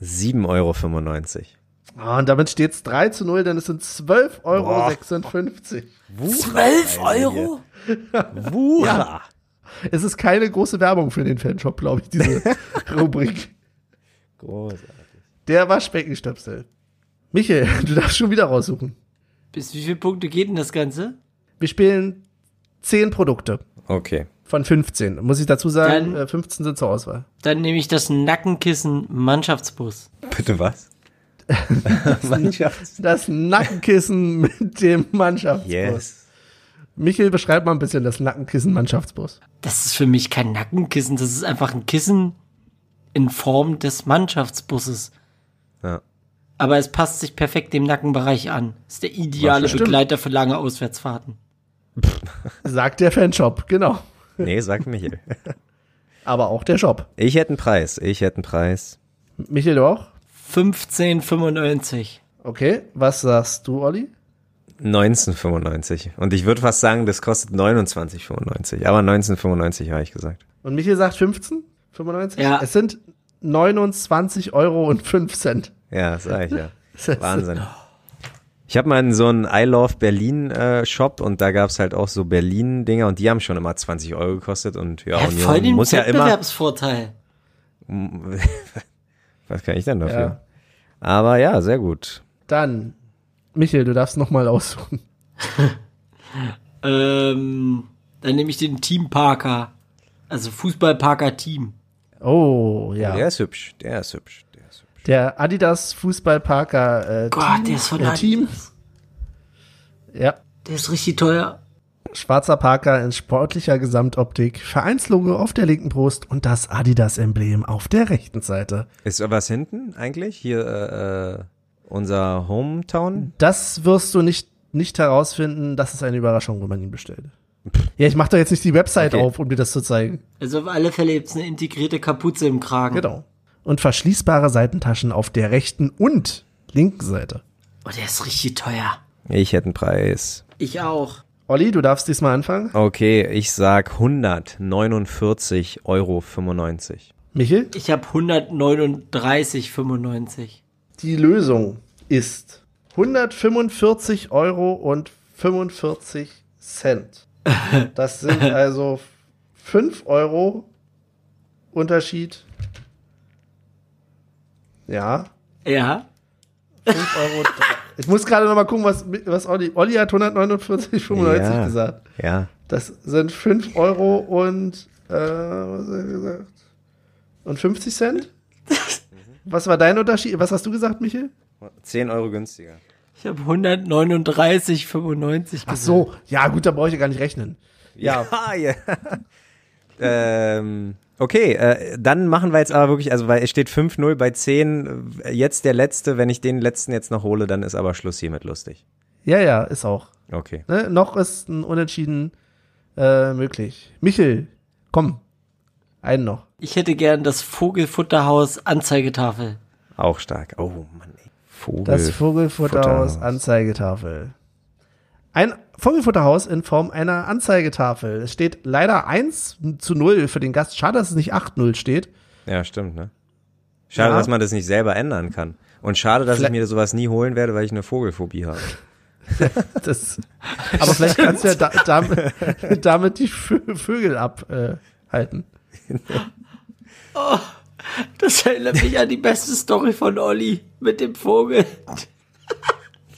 7,95 Euro. Ah, und damit steht es 3 zu 0, denn es sind 12,56 Euro. 12 Euro? *laughs* Wuha. Es ist keine große Werbung für den Fanshop, glaube ich, diese *laughs* Rubrik. Großartig. Der Waschbeckenstöpsel. Michael, du darfst schon wieder raussuchen. Bis wie viele Punkte geht denn das Ganze? Wir spielen 10 Produkte Okay. von 15. Muss ich dazu sagen, Dann- äh, 15 sind zur Auswahl. Dann nehme ich das Nackenkissen Mannschaftsbus. Bitte was? *laughs* Das Nackenkissen mit dem Mannschaftsbus. Yes. Michael, beschreib mal ein bisschen das Nackenkissen Mannschaftsbus. Das ist für mich kein Nackenkissen, das ist einfach ein Kissen in Form des Mannschaftsbusses. Ja. Aber es passt sich perfekt dem Nackenbereich an. Ist der ideale. Begleiter für lange Auswärtsfahrten. *laughs* Sagt der Fanshop, genau. Nee, sag Michael. *laughs* Aber auch der Shop. Ich hätte einen Preis. Ich hätte einen Preis. Michael, du auch? 15,95. Okay, was sagst du, Olli? 1995. Und ich würde fast sagen, das kostet 29,95. Aber 1995 habe ich gesagt. Und Michael sagt 15? 95? Ja. Es sind 29 Euro und 5 Cent. Ja, sag ich ja. Das ist- Wahnsinn. Ich habe mal in so einen I Love Berlin äh, Shop und da gab's halt auch so Berlin-Dinger und die haben schon immer 20 Euro gekostet und ja, Ja, Union voll den muss ja immer. Wettbewerbsvorteil. *laughs* Was kann ich denn dafür? Ja. Aber ja, sehr gut. Dann, Michael, du darfst nochmal aussuchen. *laughs* Ähm, dann nehme ich den Team Parker. Also Fußball-Parker Team. Oh, ja. Der ist hübsch, der ist hübsch, der ist hübsch. Der Adidas Fußballparker äh, Gott, Team, der ist von äh, Team. Ja. Der ist richtig teuer. Schwarzer Parker in sportlicher Gesamtoptik, Vereinslogo auf der linken Brust und das Adidas-Emblem auf der rechten Seite. Ist da was hinten eigentlich? Hier äh, äh, unser Hometown? Das wirst du nicht, nicht herausfinden. Das ist eine Überraschung, wenn man ihn bestellt. Ja, ich mache da jetzt nicht die Website Okay. auf, um dir das zu zeigen. Also auf alle Fälle gibt's eine integrierte Kapuze im Kragen. Genau. Und verschließbare Seitentaschen auf der rechten und linken Seite. Oh, der ist richtig teuer. Ich hätte einen Preis. Ich auch. Olli, du darfst diesmal anfangen. Okay, ich sag 149,95 Euro. Michel? Ich habe 139,95. Die Lösung ist 145 Euro und 45 Cent. *laughs* Das sind also 5 Euro Unterschied. Ja, Ja. 5 Euro. Ich muss gerade noch mal gucken, was, was Olli, Olli hat 149,95 Ja. gesagt. Ja. Das sind 5 Euro und, äh, was hat er gesagt? Und 50 Cent? *laughs* Was war dein Unterschied? Was hast du gesagt, Michel? 10 Euro günstiger. Ich habe 139,95 gesagt. Ach so, ja gut, da brauche ich ja gar nicht rechnen. Ja, ja. *laughs* ähm, okay, äh, dann machen wir jetzt aber wirklich, also weil es steht 5-0 bei 10, äh, jetzt der letzte, wenn ich den letzten jetzt noch hole, dann ist aber Schluss hiermit lustig. ja, ja, ist auch. Okay. Ne? Noch ist ein Unentschieden äh, möglich. Michel, komm, einen noch. Ich hätte gern das Vogelfutterhaus Anzeigetafel. Auch stark. Oh Mann, ey. Vogel. Das Vogelfutterhaus Futterhaus. Anzeigetafel. Ein Vogelfutterhaus in Form einer Anzeigetafel. Es steht leider 1 zu 0 für den Gast. Schade, dass es nicht 8-0 steht. Ja, stimmt, ne? Schade, Ja. dass man das nicht selber ändern kann. Und schade, dass Vielleicht- ich mir sowas nie holen werde, weil ich eine Vogelphobie habe. *laughs* Das, aber vielleicht kannst du ja da, damit, *laughs* damit die Vö- Vögel abhalten. *laughs* Das erinnert mich an die beste Story von Olli mit dem Vogel,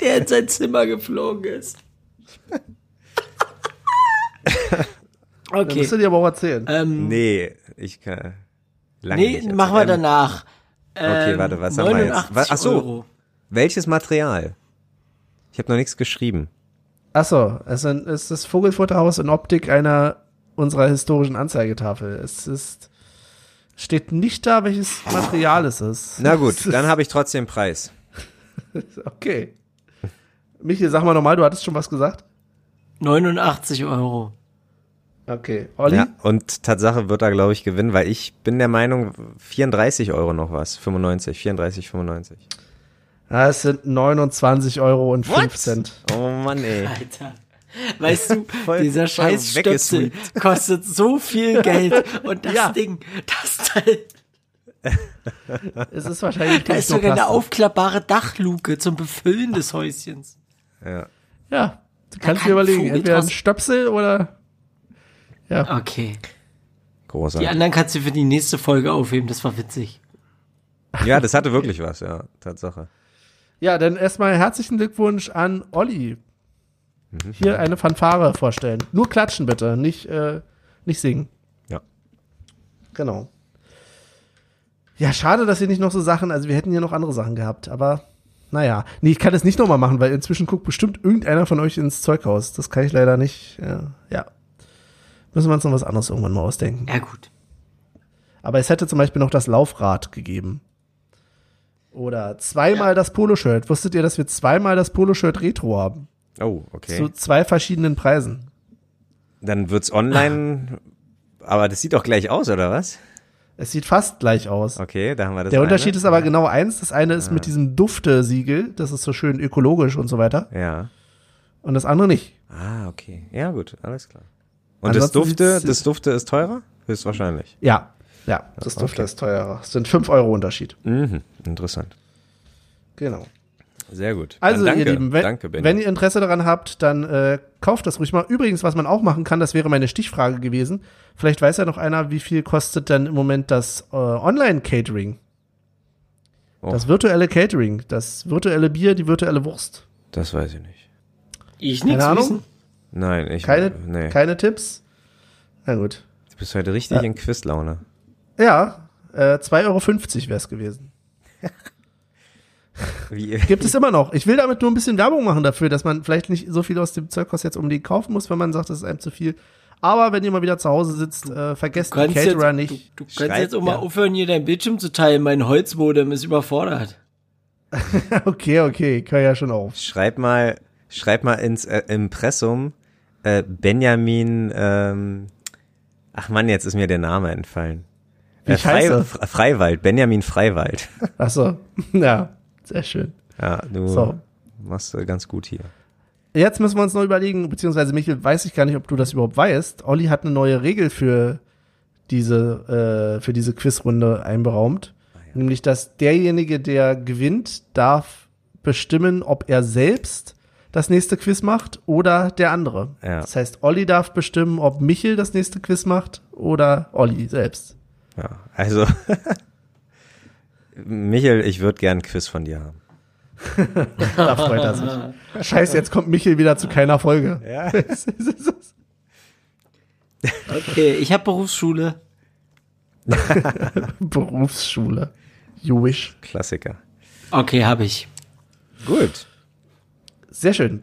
der in sein Zimmer geflogen ist. Dann *laughs* Okay. musst du dir aber auch erzählen. Ähm, Nee, ich kann. Lange nee, nicht machen wir Ähm, danach. Okay, Ähm, warte, was haben wir jetzt? 89 Was- ach so. Euro. Welches Material? Ich habe noch nichts geschrieben. Achso, es ist es ist das Vogelfutterhaus in Optik einer unserer historischen Anzeigetafel. Es ist, steht nicht da, welches Material es ist. Na gut, dann habe ich trotzdem Preis. *laughs* Okay. Michael, sag mal nochmal, du hattest schon was gesagt? 89 Euro. Okay. Olli? Ja, und Tatsache wird er, glaube ich, gewinnen, weil ich bin der Meinung, 34 Euro noch was. 95, 34, 95. Ja, es sind 29 Euro und 5 Cent. Oh Mann, ey. Alter. Weißt du, *laughs* Voll- dieser scheiß Stöpsel *laughs* kostet so viel Geld und das Ja. Ding, das Teil, Es ist wahrscheinlich da ist sogar eine aufklappbare Dachluke zum Befüllen des Häuschens. Ja. Ja, kannst kann dir überlegen, Vogel entweder ein Stöpsel oder Okay. Die Großartig. anderen kannst du für die nächste Folge aufheben, das war witzig. Ja, das hatte wirklich was, ja, Tatsache. Ja, dann erstmal herzlichen Glückwunsch an Olli. Mhm. Hier eine Fanfare vorstellen. Nur klatschen bitte, nicht, äh, nicht singen. Ja. Genau. Ja, schade, dass ihr nicht noch so Sachen, also wir hätten hier noch andere Sachen gehabt, aber naja. Nee, ich kann es nicht nochmal machen, weil inzwischen guckt bestimmt irgendeiner von euch ins Zeughaus. Das kann ich leider nicht. Ja. ja. Müssen wir uns noch was anderes irgendwann mal ausdenken. Ja, gut. Aber es hätte zum Beispiel noch das Laufrad gegeben. Oder zweimal das Poloshirt. Wusstet ihr, dass wir zweimal das Poloshirt Retro haben? Oh, okay. Zu zwei verschiedenen Preisen. Dann wird's online, aber das sieht doch gleich aus, oder was? Es sieht fast gleich aus. Okay, da haben wir das. Der eine. Unterschied ist aber genau eins. Das eine ist mit diesem Dufte-Siegel. Das ist so schön ökologisch und so weiter. Ja. Und das andere nicht. Ah, okay. Ja, gut, alles klar. Und das Dufte, das Dufte ist teurer? Höchstwahrscheinlich. Ja. Ja, das Dufte ist teurer. Es sind fünf Euro Unterschied. Mhm, interessant. Genau. Sehr gut. Also, danke, ihr Lieben, wenn, danke, wenn ihr Interesse daran habt, dann äh, kauft das ruhig mal. Übrigens, was man auch machen kann, das wäre meine Stichfrage gewesen. Vielleicht weiß ja noch einer, wie viel kostet denn im Moment das äh, Online-Catering? Oh. Das virtuelle Catering, das virtuelle Bier, die virtuelle Wurst. das weiß ich nicht. Ich Keine nichts Ahnung. wissen. Nein, ich Keine, nee. keine Tipps? Na gut. Du bist heute richtig in Quizlaune. Ja, äh, 2,50 Euro wäre es gewesen. *laughs* Wie, Gibt es immer noch. Ich will damit nur ein bisschen Werbung machen dafür, dass man vielleicht nicht so viel aus dem Zeughaus jetzt unbedingt kaufen muss, wenn man sagt, das ist einem zu viel. Aber wenn ihr mal wieder zu Hause sitzt, äh, vergesst Du den kannst, Caterer jetzt, nicht. du, du kannst jetzt auch mal ja. aufhören, hier dein Bildschirm zu teilen. Mein Holzmodem ist überfordert. *laughs* okay, okay, ich höre ja schon auf. schreib mal, schreib mal ins äh, Impressum äh, Benjamin, ähm, ach Mann, jetzt ist mir der Name entfallen. Wie Äh, ich heiße? Fre- Freiwald, Benjamin Freiwald. Ach so, *laughs* ja, sehr schön. Ja, du So. machst äh, ganz gut hier. Jetzt müssen wir uns noch überlegen, beziehungsweise Michael, weiß ich gar nicht, ob du das überhaupt weißt. Olli hat eine neue Regel für diese, äh, für diese Quizrunde einberaumt. Nämlich, dass derjenige, der gewinnt, darf bestimmen, ob er selbst das nächste Quiz macht oder der andere. Ja. Das heißt, Olli darf bestimmen, ob Michel das nächste Quiz macht oder Olli selbst. Ja, also *laughs* Michael, ich würde gern ein Quiz von dir haben. *laughs* Da freut er sich. Scheiße, jetzt kommt Michel wieder zu keiner Folge. Ja. *laughs* Okay, ich habe Berufsschule. *laughs* Berufsschule. Jewish. Klassiker. Okay, habe ich. Gut. Sehr schön.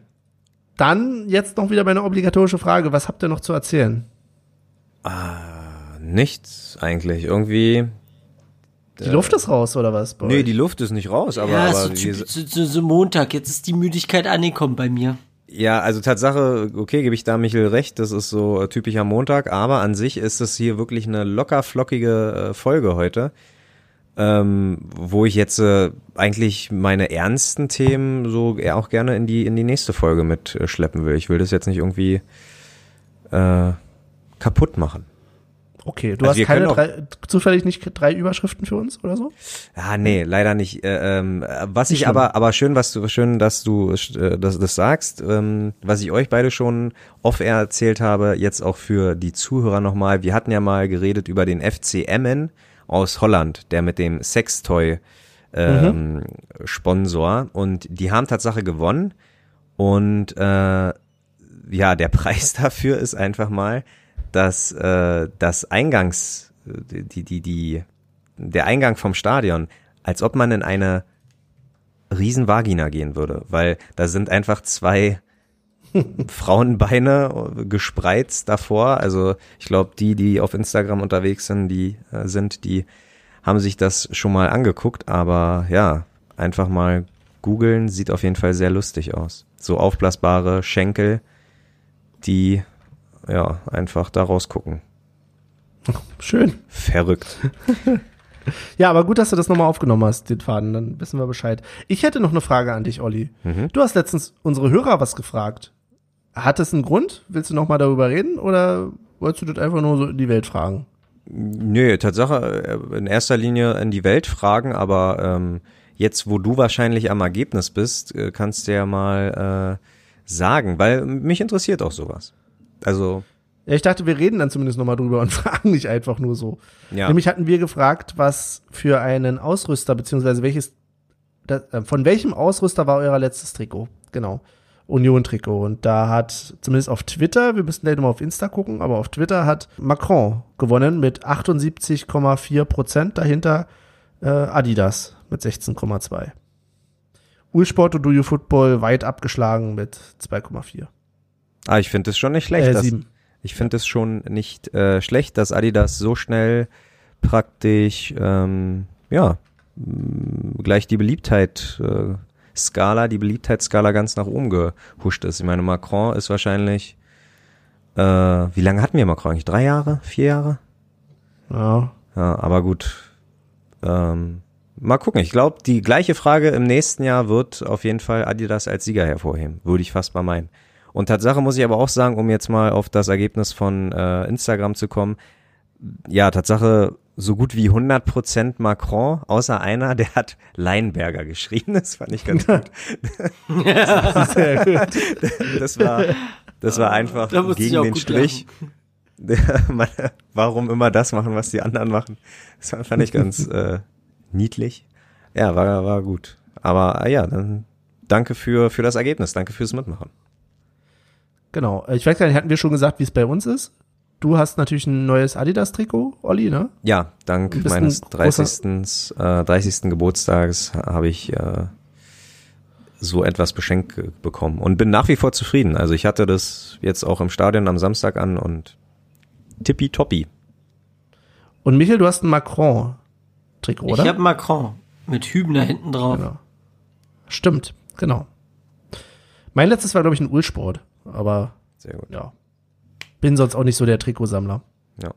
Dann jetzt noch wieder meine obligatorische Frage. Was habt ihr noch zu erzählen? Nichts eigentlich. Irgendwie. Die Luft ist raus, oder was? bei Nee, euch? die Luft ist nicht raus, aber, ja, aber so, wir, typ- so, so, so Montag. Jetzt ist die Müdigkeit angekommen bei mir. Ja, also Tatsache, okay, gebe ich da Michel recht, das ist so äh, typischer Montag, aber an sich ist es hier wirklich eine locker flockige äh, Folge heute, ähm, wo ich jetzt äh, eigentlich meine ernsten Themen so eher auch gerne in die in die nächste Folge mitschleppen will. Ich will das jetzt nicht irgendwie äh, kaputt machen. Okay, du Also hast keine drei, zufällig nicht drei Überschriften für uns oder so? Ja, nee, leider nicht. Äh, ähm, was Nicht ich schlimm. aber, aber schön, was du, schön, dass du äh, das, das sagst. Ähm, was ich euch beide schon off-air erzählt habe, jetzt auch für die Zuhörer nochmal. Wir hatten ja mal geredet über den FC Emmen aus Holland, der mit dem Sextoy ähm, Sponsor und die haben Tatsache gewonnen und äh, ja, der *laughs* Preis dafür ist einfach mal, dass äh, das Eingangs, die, die, die, der Eingang vom Stadion, als ob man in eine Riesenvagina gehen würde, weil da sind einfach zwei *laughs* Frauenbeine gespreizt davor. Also ich glaube, die, die auf Instagram unterwegs sind, die äh, sind, die haben sich das schon mal angeguckt, aber ja, einfach mal googeln, sieht auf jeden Fall sehr lustig aus. So aufblasbare Schenkel, die ja einfach da rausgucken. Schön. Verrückt. *laughs* Ja, aber gut, dass du das nochmal aufgenommen hast, den Faden, dann wissen wir Bescheid. Ich hätte noch eine Frage an dich, Olli. Mhm. Du hast letztens unsere Hörer was gefragt. Hat es einen Grund? Willst du nochmal darüber reden oder wolltest du das einfach nur so in die Welt fragen? Nö, Tatsache, äh, in erster Linie in die Welt fragen, aber ähm, jetzt, wo du wahrscheinlich am Ergebnis bist, äh, kannst du ja mal äh, sagen, weil mich interessiert auch sowas. Also, Ja, ich dachte, wir reden dann zumindest nochmal drüber und *laughs* fragen nicht einfach nur so. ja. Nämlich hatten wir gefragt, was für einen Ausrüster, beziehungsweise welches, da, äh, von welchem Ausrüster war euer letztes Trikot? Genau. Union-Trikot. Und da hat, zumindest auf Twitter, wir müssen gleich nochmal auf Insta gucken, aber auf Twitter hat Macron gewonnen mit 78,4 Prozent. Dahinter äh, Adidas mit 16,2. Ulsport und Do You Football weit abgeschlagen mit 2,4. Ah, ich finde es schon nicht schlecht. Äh, dass, ich finde es schon nicht äh, schlecht, dass Adidas so schnell praktisch, ähm, ja, mh, gleich die Beliebtheit äh, Skala, die Beliebtheitsskala ganz nach oben gehuscht ist. Ich meine, Macron ist wahrscheinlich, äh, wie lange hatten wir Macron eigentlich? Drei Jahre? Vier Jahre? Ja. Ja, aber gut. Ähm, mal gucken. Ich glaube, die gleiche Frage im nächsten Jahr wird auf jeden Fall Adidas als Sieger hervorheben. Würde ich fast mal meinen. Und Tatsache muss ich aber auch sagen, um jetzt mal auf das Ergebnis von äh, Instagram zu kommen, ja, Tatsache so gut wie 100% Macron, außer einer, der hat Leinberger geschrieben. Das fand ich ganz gut. *laughs* *laughs* Gut. Das war, das war einfach Da gegen den Strich. *laughs* Warum immer das machen, was die anderen machen? Das fand ich ganz äh, niedlich. Ja, war, war gut. Aber äh, ja, dann danke für, für das Ergebnis. Danke fürs Mitmachen. Genau. Ich weiß gar nicht, hatten wir schon gesagt, wie es bei uns ist? Du hast natürlich ein neues Adidas-Trikot, Olli, ne? Ja, dank meines ein großer- 30. Äh, 30. Geburtstages habe ich äh, so etwas beschenkt bekommen und bin nach wie vor zufrieden. Also ich hatte das jetzt auch im Stadion am Samstag an und tippitoppi. Und Michael, du hast ein Macron-Trikot, oder? Ich habe Macron mit Hübner hinten drauf. Genau. Stimmt, genau. Mein letztes war, glaube ich, ein Ulsport, aber Sehr gut. ja. Bin sonst auch nicht so der Trikotsammler. Ja.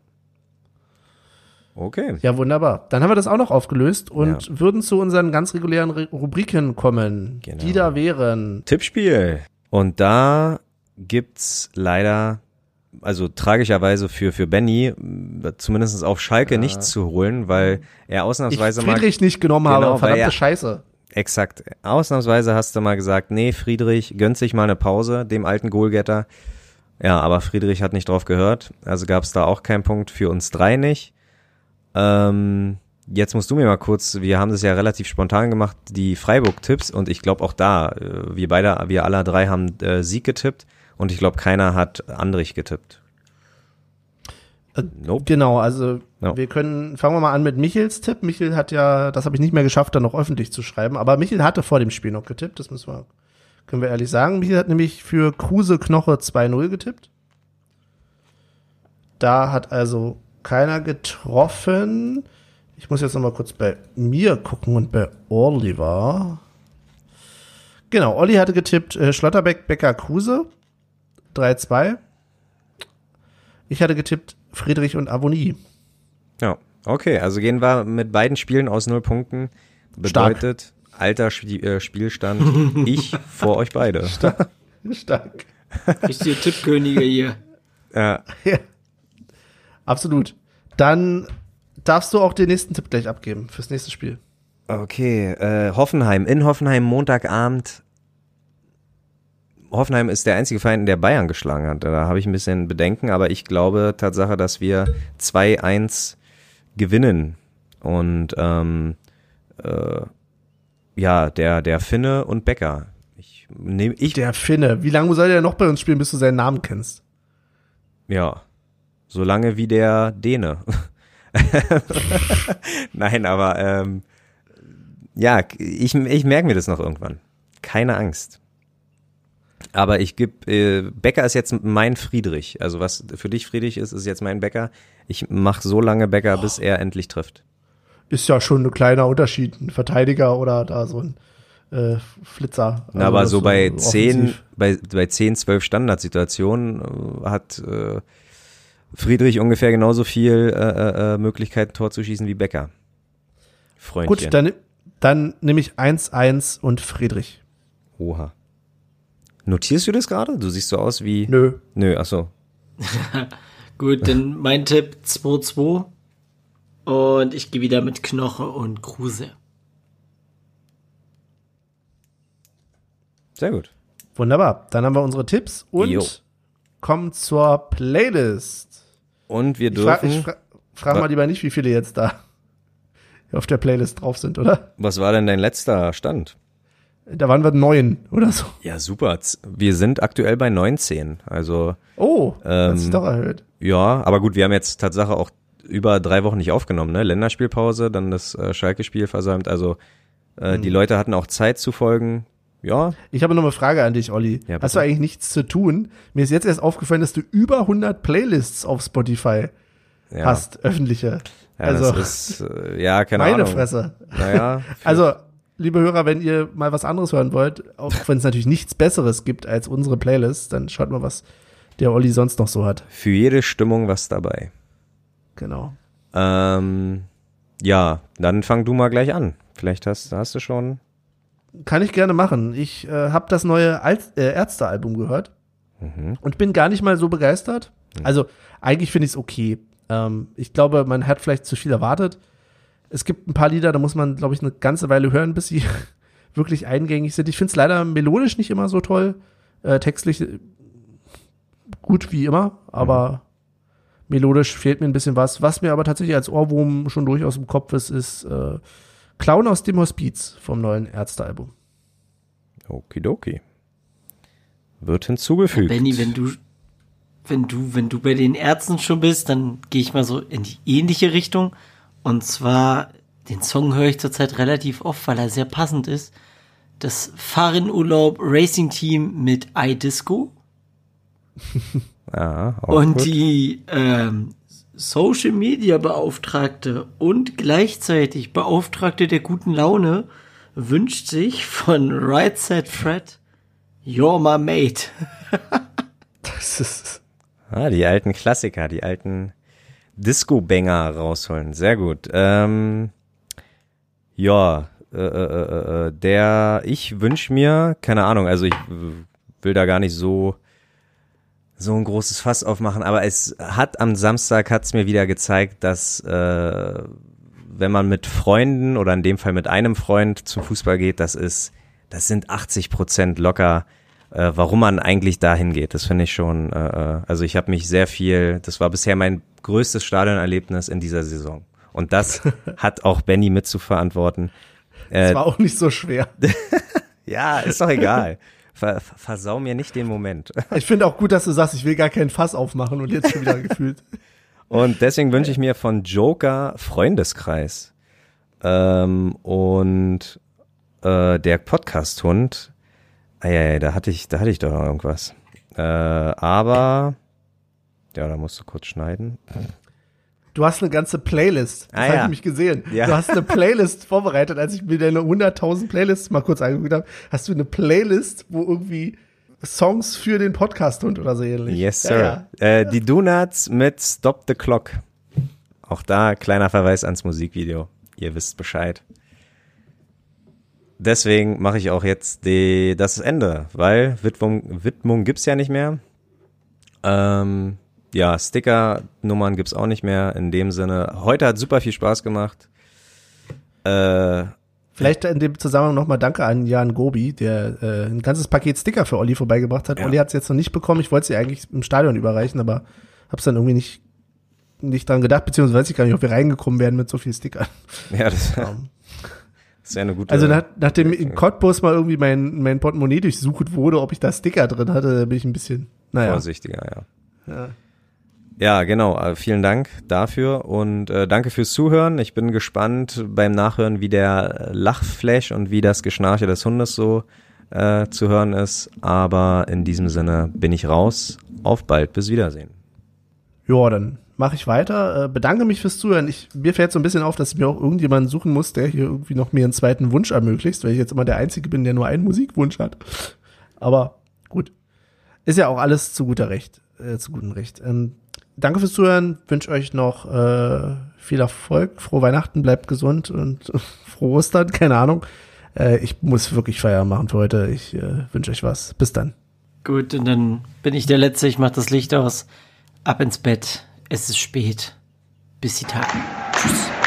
Okay. Ja, wunderbar. Dann haben wir das auch noch aufgelöst und würden zu unseren ganz regulären Re Rubriken kommen, Genau. die da wären. Tippspiel. Und da gibt's leider, also tragischerweise für, für Benny, zumindest auf Schalke nichts zu holen, weil er Ich ausnahmsweise mal Friedrich nicht genommen Genau, habe, verdammte er- Scheiße. Exakt. Ausnahmsweise hast du mal gesagt, nee, Friedrich gönnt sich mal eine Pause, dem alten Goalgetter. Ja, aber Friedrich hat nicht drauf gehört. Also gab es da auch keinen Punkt für uns drei nicht. Ähm, jetzt musst du mir mal kurz, wir haben das ja relativ spontan gemacht, die Freiburg-Tipps und ich glaube auch da, äh, wir beide, wir alle drei haben äh, Sieg getippt und ich glaube keiner hat Andrich getippt. Äh, Nope. Genau, also Ja. wir können, fangen wir mal an mit Michels Tipp. Michel hat ja, das habe ich nicht mehr geschafft, dann noch öffentlich zu schreiben, aber Michel hatte vor dem Spiel noch getippt, das müssen wir, können wir ehrlich sagen. Michel hat nämlich für Kruse Knoche 2-0 getippt. Da hat also keiner getroffen. Ich muss jetzt noch mal kurz bei mir gucken und bei Oliver. Genau, Olli hatte getippt äh, Schlotterbeck, Becker, Kruse 3-2. Ich hatte getippt Friedrich und Avonie. Ja, okay, also gehen wir mit beiden Spielen aus null Punkten. Bedeutet, alter Spie- äh, Spielstand, *laughs* ich vor euch beide. Stark. Richtige Tippkönige hier. Ja, Ja. Absolut. Dann darfst du auch den nächsten Tipp gleich abgeben fürs nächste Spiel. okay, äh, Hoffenheim, in Hoffenheim Montagabend. Hoffenheim ist der einzige Verein, der Bayern geschlagen hat. Da habe ich ein bisschen Bedenken, aber ich glaube Tatsache, dass wir 2-1 gewinnen. Und ähm, äh, ja, der, der Finne und Becker. Ich nehme ich Der Finne. Wie lange soll der noch bei uns spielen, bis du seinen Namen kennst? Ja. Solange wie der Däne. *laughs* Nein, aber ähm, ja, ich, ich merke mir das noch irgendwann. Keine Angst. Aber ich gebe, äh, Becker ist jetzt mein Friedrich. Also was für dich Friedrich ist, ist jetzt mein Becker. Ich mache so lange Becker, bis er endlich trifft. Ist ja schon ein kleiner Unterschied. Ein Verteidiger oder da so ein äh, Flitzer. Na, aber so bei zehn, bei, bei zehn, zwölf Standardsituationen äh, hat äh, Friedrich ungefähr genauso viel äh, äh, Möglichkeiten, Tor zu schießen wie Becker. Freundchen. Gut, dann, dann nehme ich 1-1 und Friedrich. Oha. Notierst du das gerade? Du siehst so aus wie. Nö. Nö, ach so. *laughs* Gut, dann mein Tipp 2-2. Und ich gehe wieder mit Knoche und Kruse. Sehr gut. Wunderbar. Dann haben wir unsere Tipps und Jo. kommen zur Playlist. Und wir Ich frage dürfen. fra frag mal lieber nicht, wie viele jetzt da auf der Playlist drauf sind, oder? was war denn dein letzter Stand? Da waren wir neun oder so. Ja, super. Wir sind aktuell bei 19. Also, Oh, Ähm, hat sich doch erhöht. ja, aber gut, wir haben jetzt Tatsache auch über drei Wochen nicht aufgenommen, ne? Länderspielpause, dann das äh, Schalke-Spiel versäumt. Also, äh, Mhm. die Leute hatten auch Zeit zu folgen. Ja, Ich habe noch eine Frage an dich, Olli. Ja, Hast du eigentlich nichts zu tun? Mir ist jetzt erst aufgefallen, dass du über 100 Playlists auf Spotify ja. hast, öffentliche. Ja, also, das ist, äh, ja, keine meine Ahnung. Fresse. Naja, *laughs* Also, liebe Hörer, wenn ihr mal was anderes hören wollt, auch wenn es natürlich nichts Besseres gibt als unsere Playlists, dann schaut mal, was der Olli sonst noch so hat. für jede Stimmung was dabei. Genau. Ähm, ja, dann fang du mal gleich an. Vielleicht hast, hast du schon. Kann ich gerne machen. Ich äh, habe das neue Al äh, Ärzte-Album gehört Mhm. und bin gar nicht mal so begeistert. Also, eigentlich finde ich es okay. Ähm, ich glaube, man hat vielleicht zu viel erwartet. Es gibt ein paar Lieder, da muss man, glaube ich, eine ganze Weile hören, bis sie *laughs* wirklich eingängig sind. Ich finde es leider melodisch nicht immer so toll. Äh, textlich äh, gut wie immer, aber mhm. melodisch fehlt mir ein bisschen was. Was mir aber tatsächlich als Ohrwurm schon durchaus im Kopf ist, ist äh, Clown aus dem Hospiz vom neuen Ärztealbum. Okidoki. Wird hinzugefügt. Benny, wenn du, wenn du, wenn du bei den Ärzten schon bist, dann gehe ich mal so in die ähnliche Richtung. Und zwar, den Song höre ich zurzeit relativ oft, weil er sehr passend ist. Das Fahrenurlaub Racing Team mit iDisco. *laughs* ja, und gut. die ähm, Social Media Beauftragte und gleichzeitig Beauftragte der guten Laune wünscht sich von Right Set Fred You're my mate. *laughs* das ist ah, die alten Klassiker, die alten Disco-Banger rausholen. Sehr gut. Ähm, ja, äh, äh, äh, äh der, ich wünsche mir, keine Ahnung, also ich will da gar nicht so so ein großes Fass aufmachen, aber es hat am Samstag hat's mir wieder gezeigt, dass äh, wenn man mit Freunden oder in dem Fall mit einem Freund zum Fußball geht, das ist, das sind 80 Prozent locker, äh, warum man eigentlich dahin geht. Das finde ich schon, äh, äh also ich habe mich sehr viel, das war bisher mein größtes Stadionerlebnis in dieser Saison. Und das *laughs* hat auch Benny mit zu verantworten. Das war auch nicht so schwer. *laughs* ja, ist doch egal. Ver, versau mir nicht den Moment. *laughs* Ich finde auch gut, dass du sagst, ich will gar keinen Fass aufmachen und jetzt schon wieder gefühlt. Und deswegen wünsche ich mir von Joker Freundeskreis. Ähm, und äh, der Podcast-Hund, da hatte ich, da hatte ich doch noch irgendwas. Äh, aber ja, da musst du kurz schneiden. Du hast eine ganze Playlist. Das ah, habe ja. ich mich gesehen. Ja. Du hast eine Playlist vorbereitet, als ich mir deine 100.000 Playlists mal kurz angeguckt habe. Hast du eine Playlist, wo irgendwie Songs für den Podcast und oder so ähnlich? Yes, sir. Ja, äh, die Donuts mit Stop the Clock. Auch da kleiner Verweis ans Musikvideo. Ihr wisst Bescheid. Deswegen mache ich auch jetzt die, das Ende, weil Widmung, Widmung gibt's ja nicht mehr. Ähm, ja, Sticker-Nummern gibt's auch nicht mehr in dem Sinne. Heute hat super viel Spaß gemacht. Äh, Vielleicht in dem Zusammenhang nochmal Danke an Jan Gobi, der äh, ein ganzes Paket Sticker für Olli vorbeigebracht hat. Ja. Olli hat es jetzt noch nicht bekommen. Ich wollte sie eigentlich im Stadion überreichen, aber hab's dann irgendwie nicht, nicht dran gedacht, beziehungsweise weiß ich gar nicht, ob wir reingekommen wären mit so viel Sticker. Ja, das, um, das ist ja eine gute. Also nach, nachdem in Cottbus mal irgendwie mein, mein Portemonnaie durchsucht wurde, ob ich da Sticker drin hatte, bin ich ein bisschen, naja. Vorsichtiger, ja. Ja. Ja, genau. Äh, vielen Dank dafür und äh, danke fürs Zuhören. Ich bin gespannt beim Nachhören, wie der Lachflash und wie das Geschnarche des Hundes so äh, zu hören ist. Aber in diesem Sinne bin ich raus. Auf bald. Bis Wiedersehen. Ja, dann mache ich weiter. Äh, bedanke mich fürs Zuhören. Ich, mir fällt so ein bisschen auf, dass ich mir auch irgendjemanden suchen muss, der hier irgendwie noch mir einen zweiten Wunsch ermöglicht, weil ich jetzt immer der Einzige bin, der nur einen Musikwunsch hat. Aber gut. Ist ja auch alles zu guter Recht. Äh, zu gutem Recht. Ähm, danke fürs Zuhören. Wünsche euch noch äh, viel Erfolg. Frohe Weihnachten, bleibt gesund und *laughs* frohe Ostern, keine Ahnung. Äh, ich muss wirklich Feier machen für heute. Ich äh, wünsche euch was. Bis dann. Gut, und dann bin ich der Letzte. Ich mache das Licht aus. Ab ins Bett. Es ist spät. Bis die Tage. Tschüss.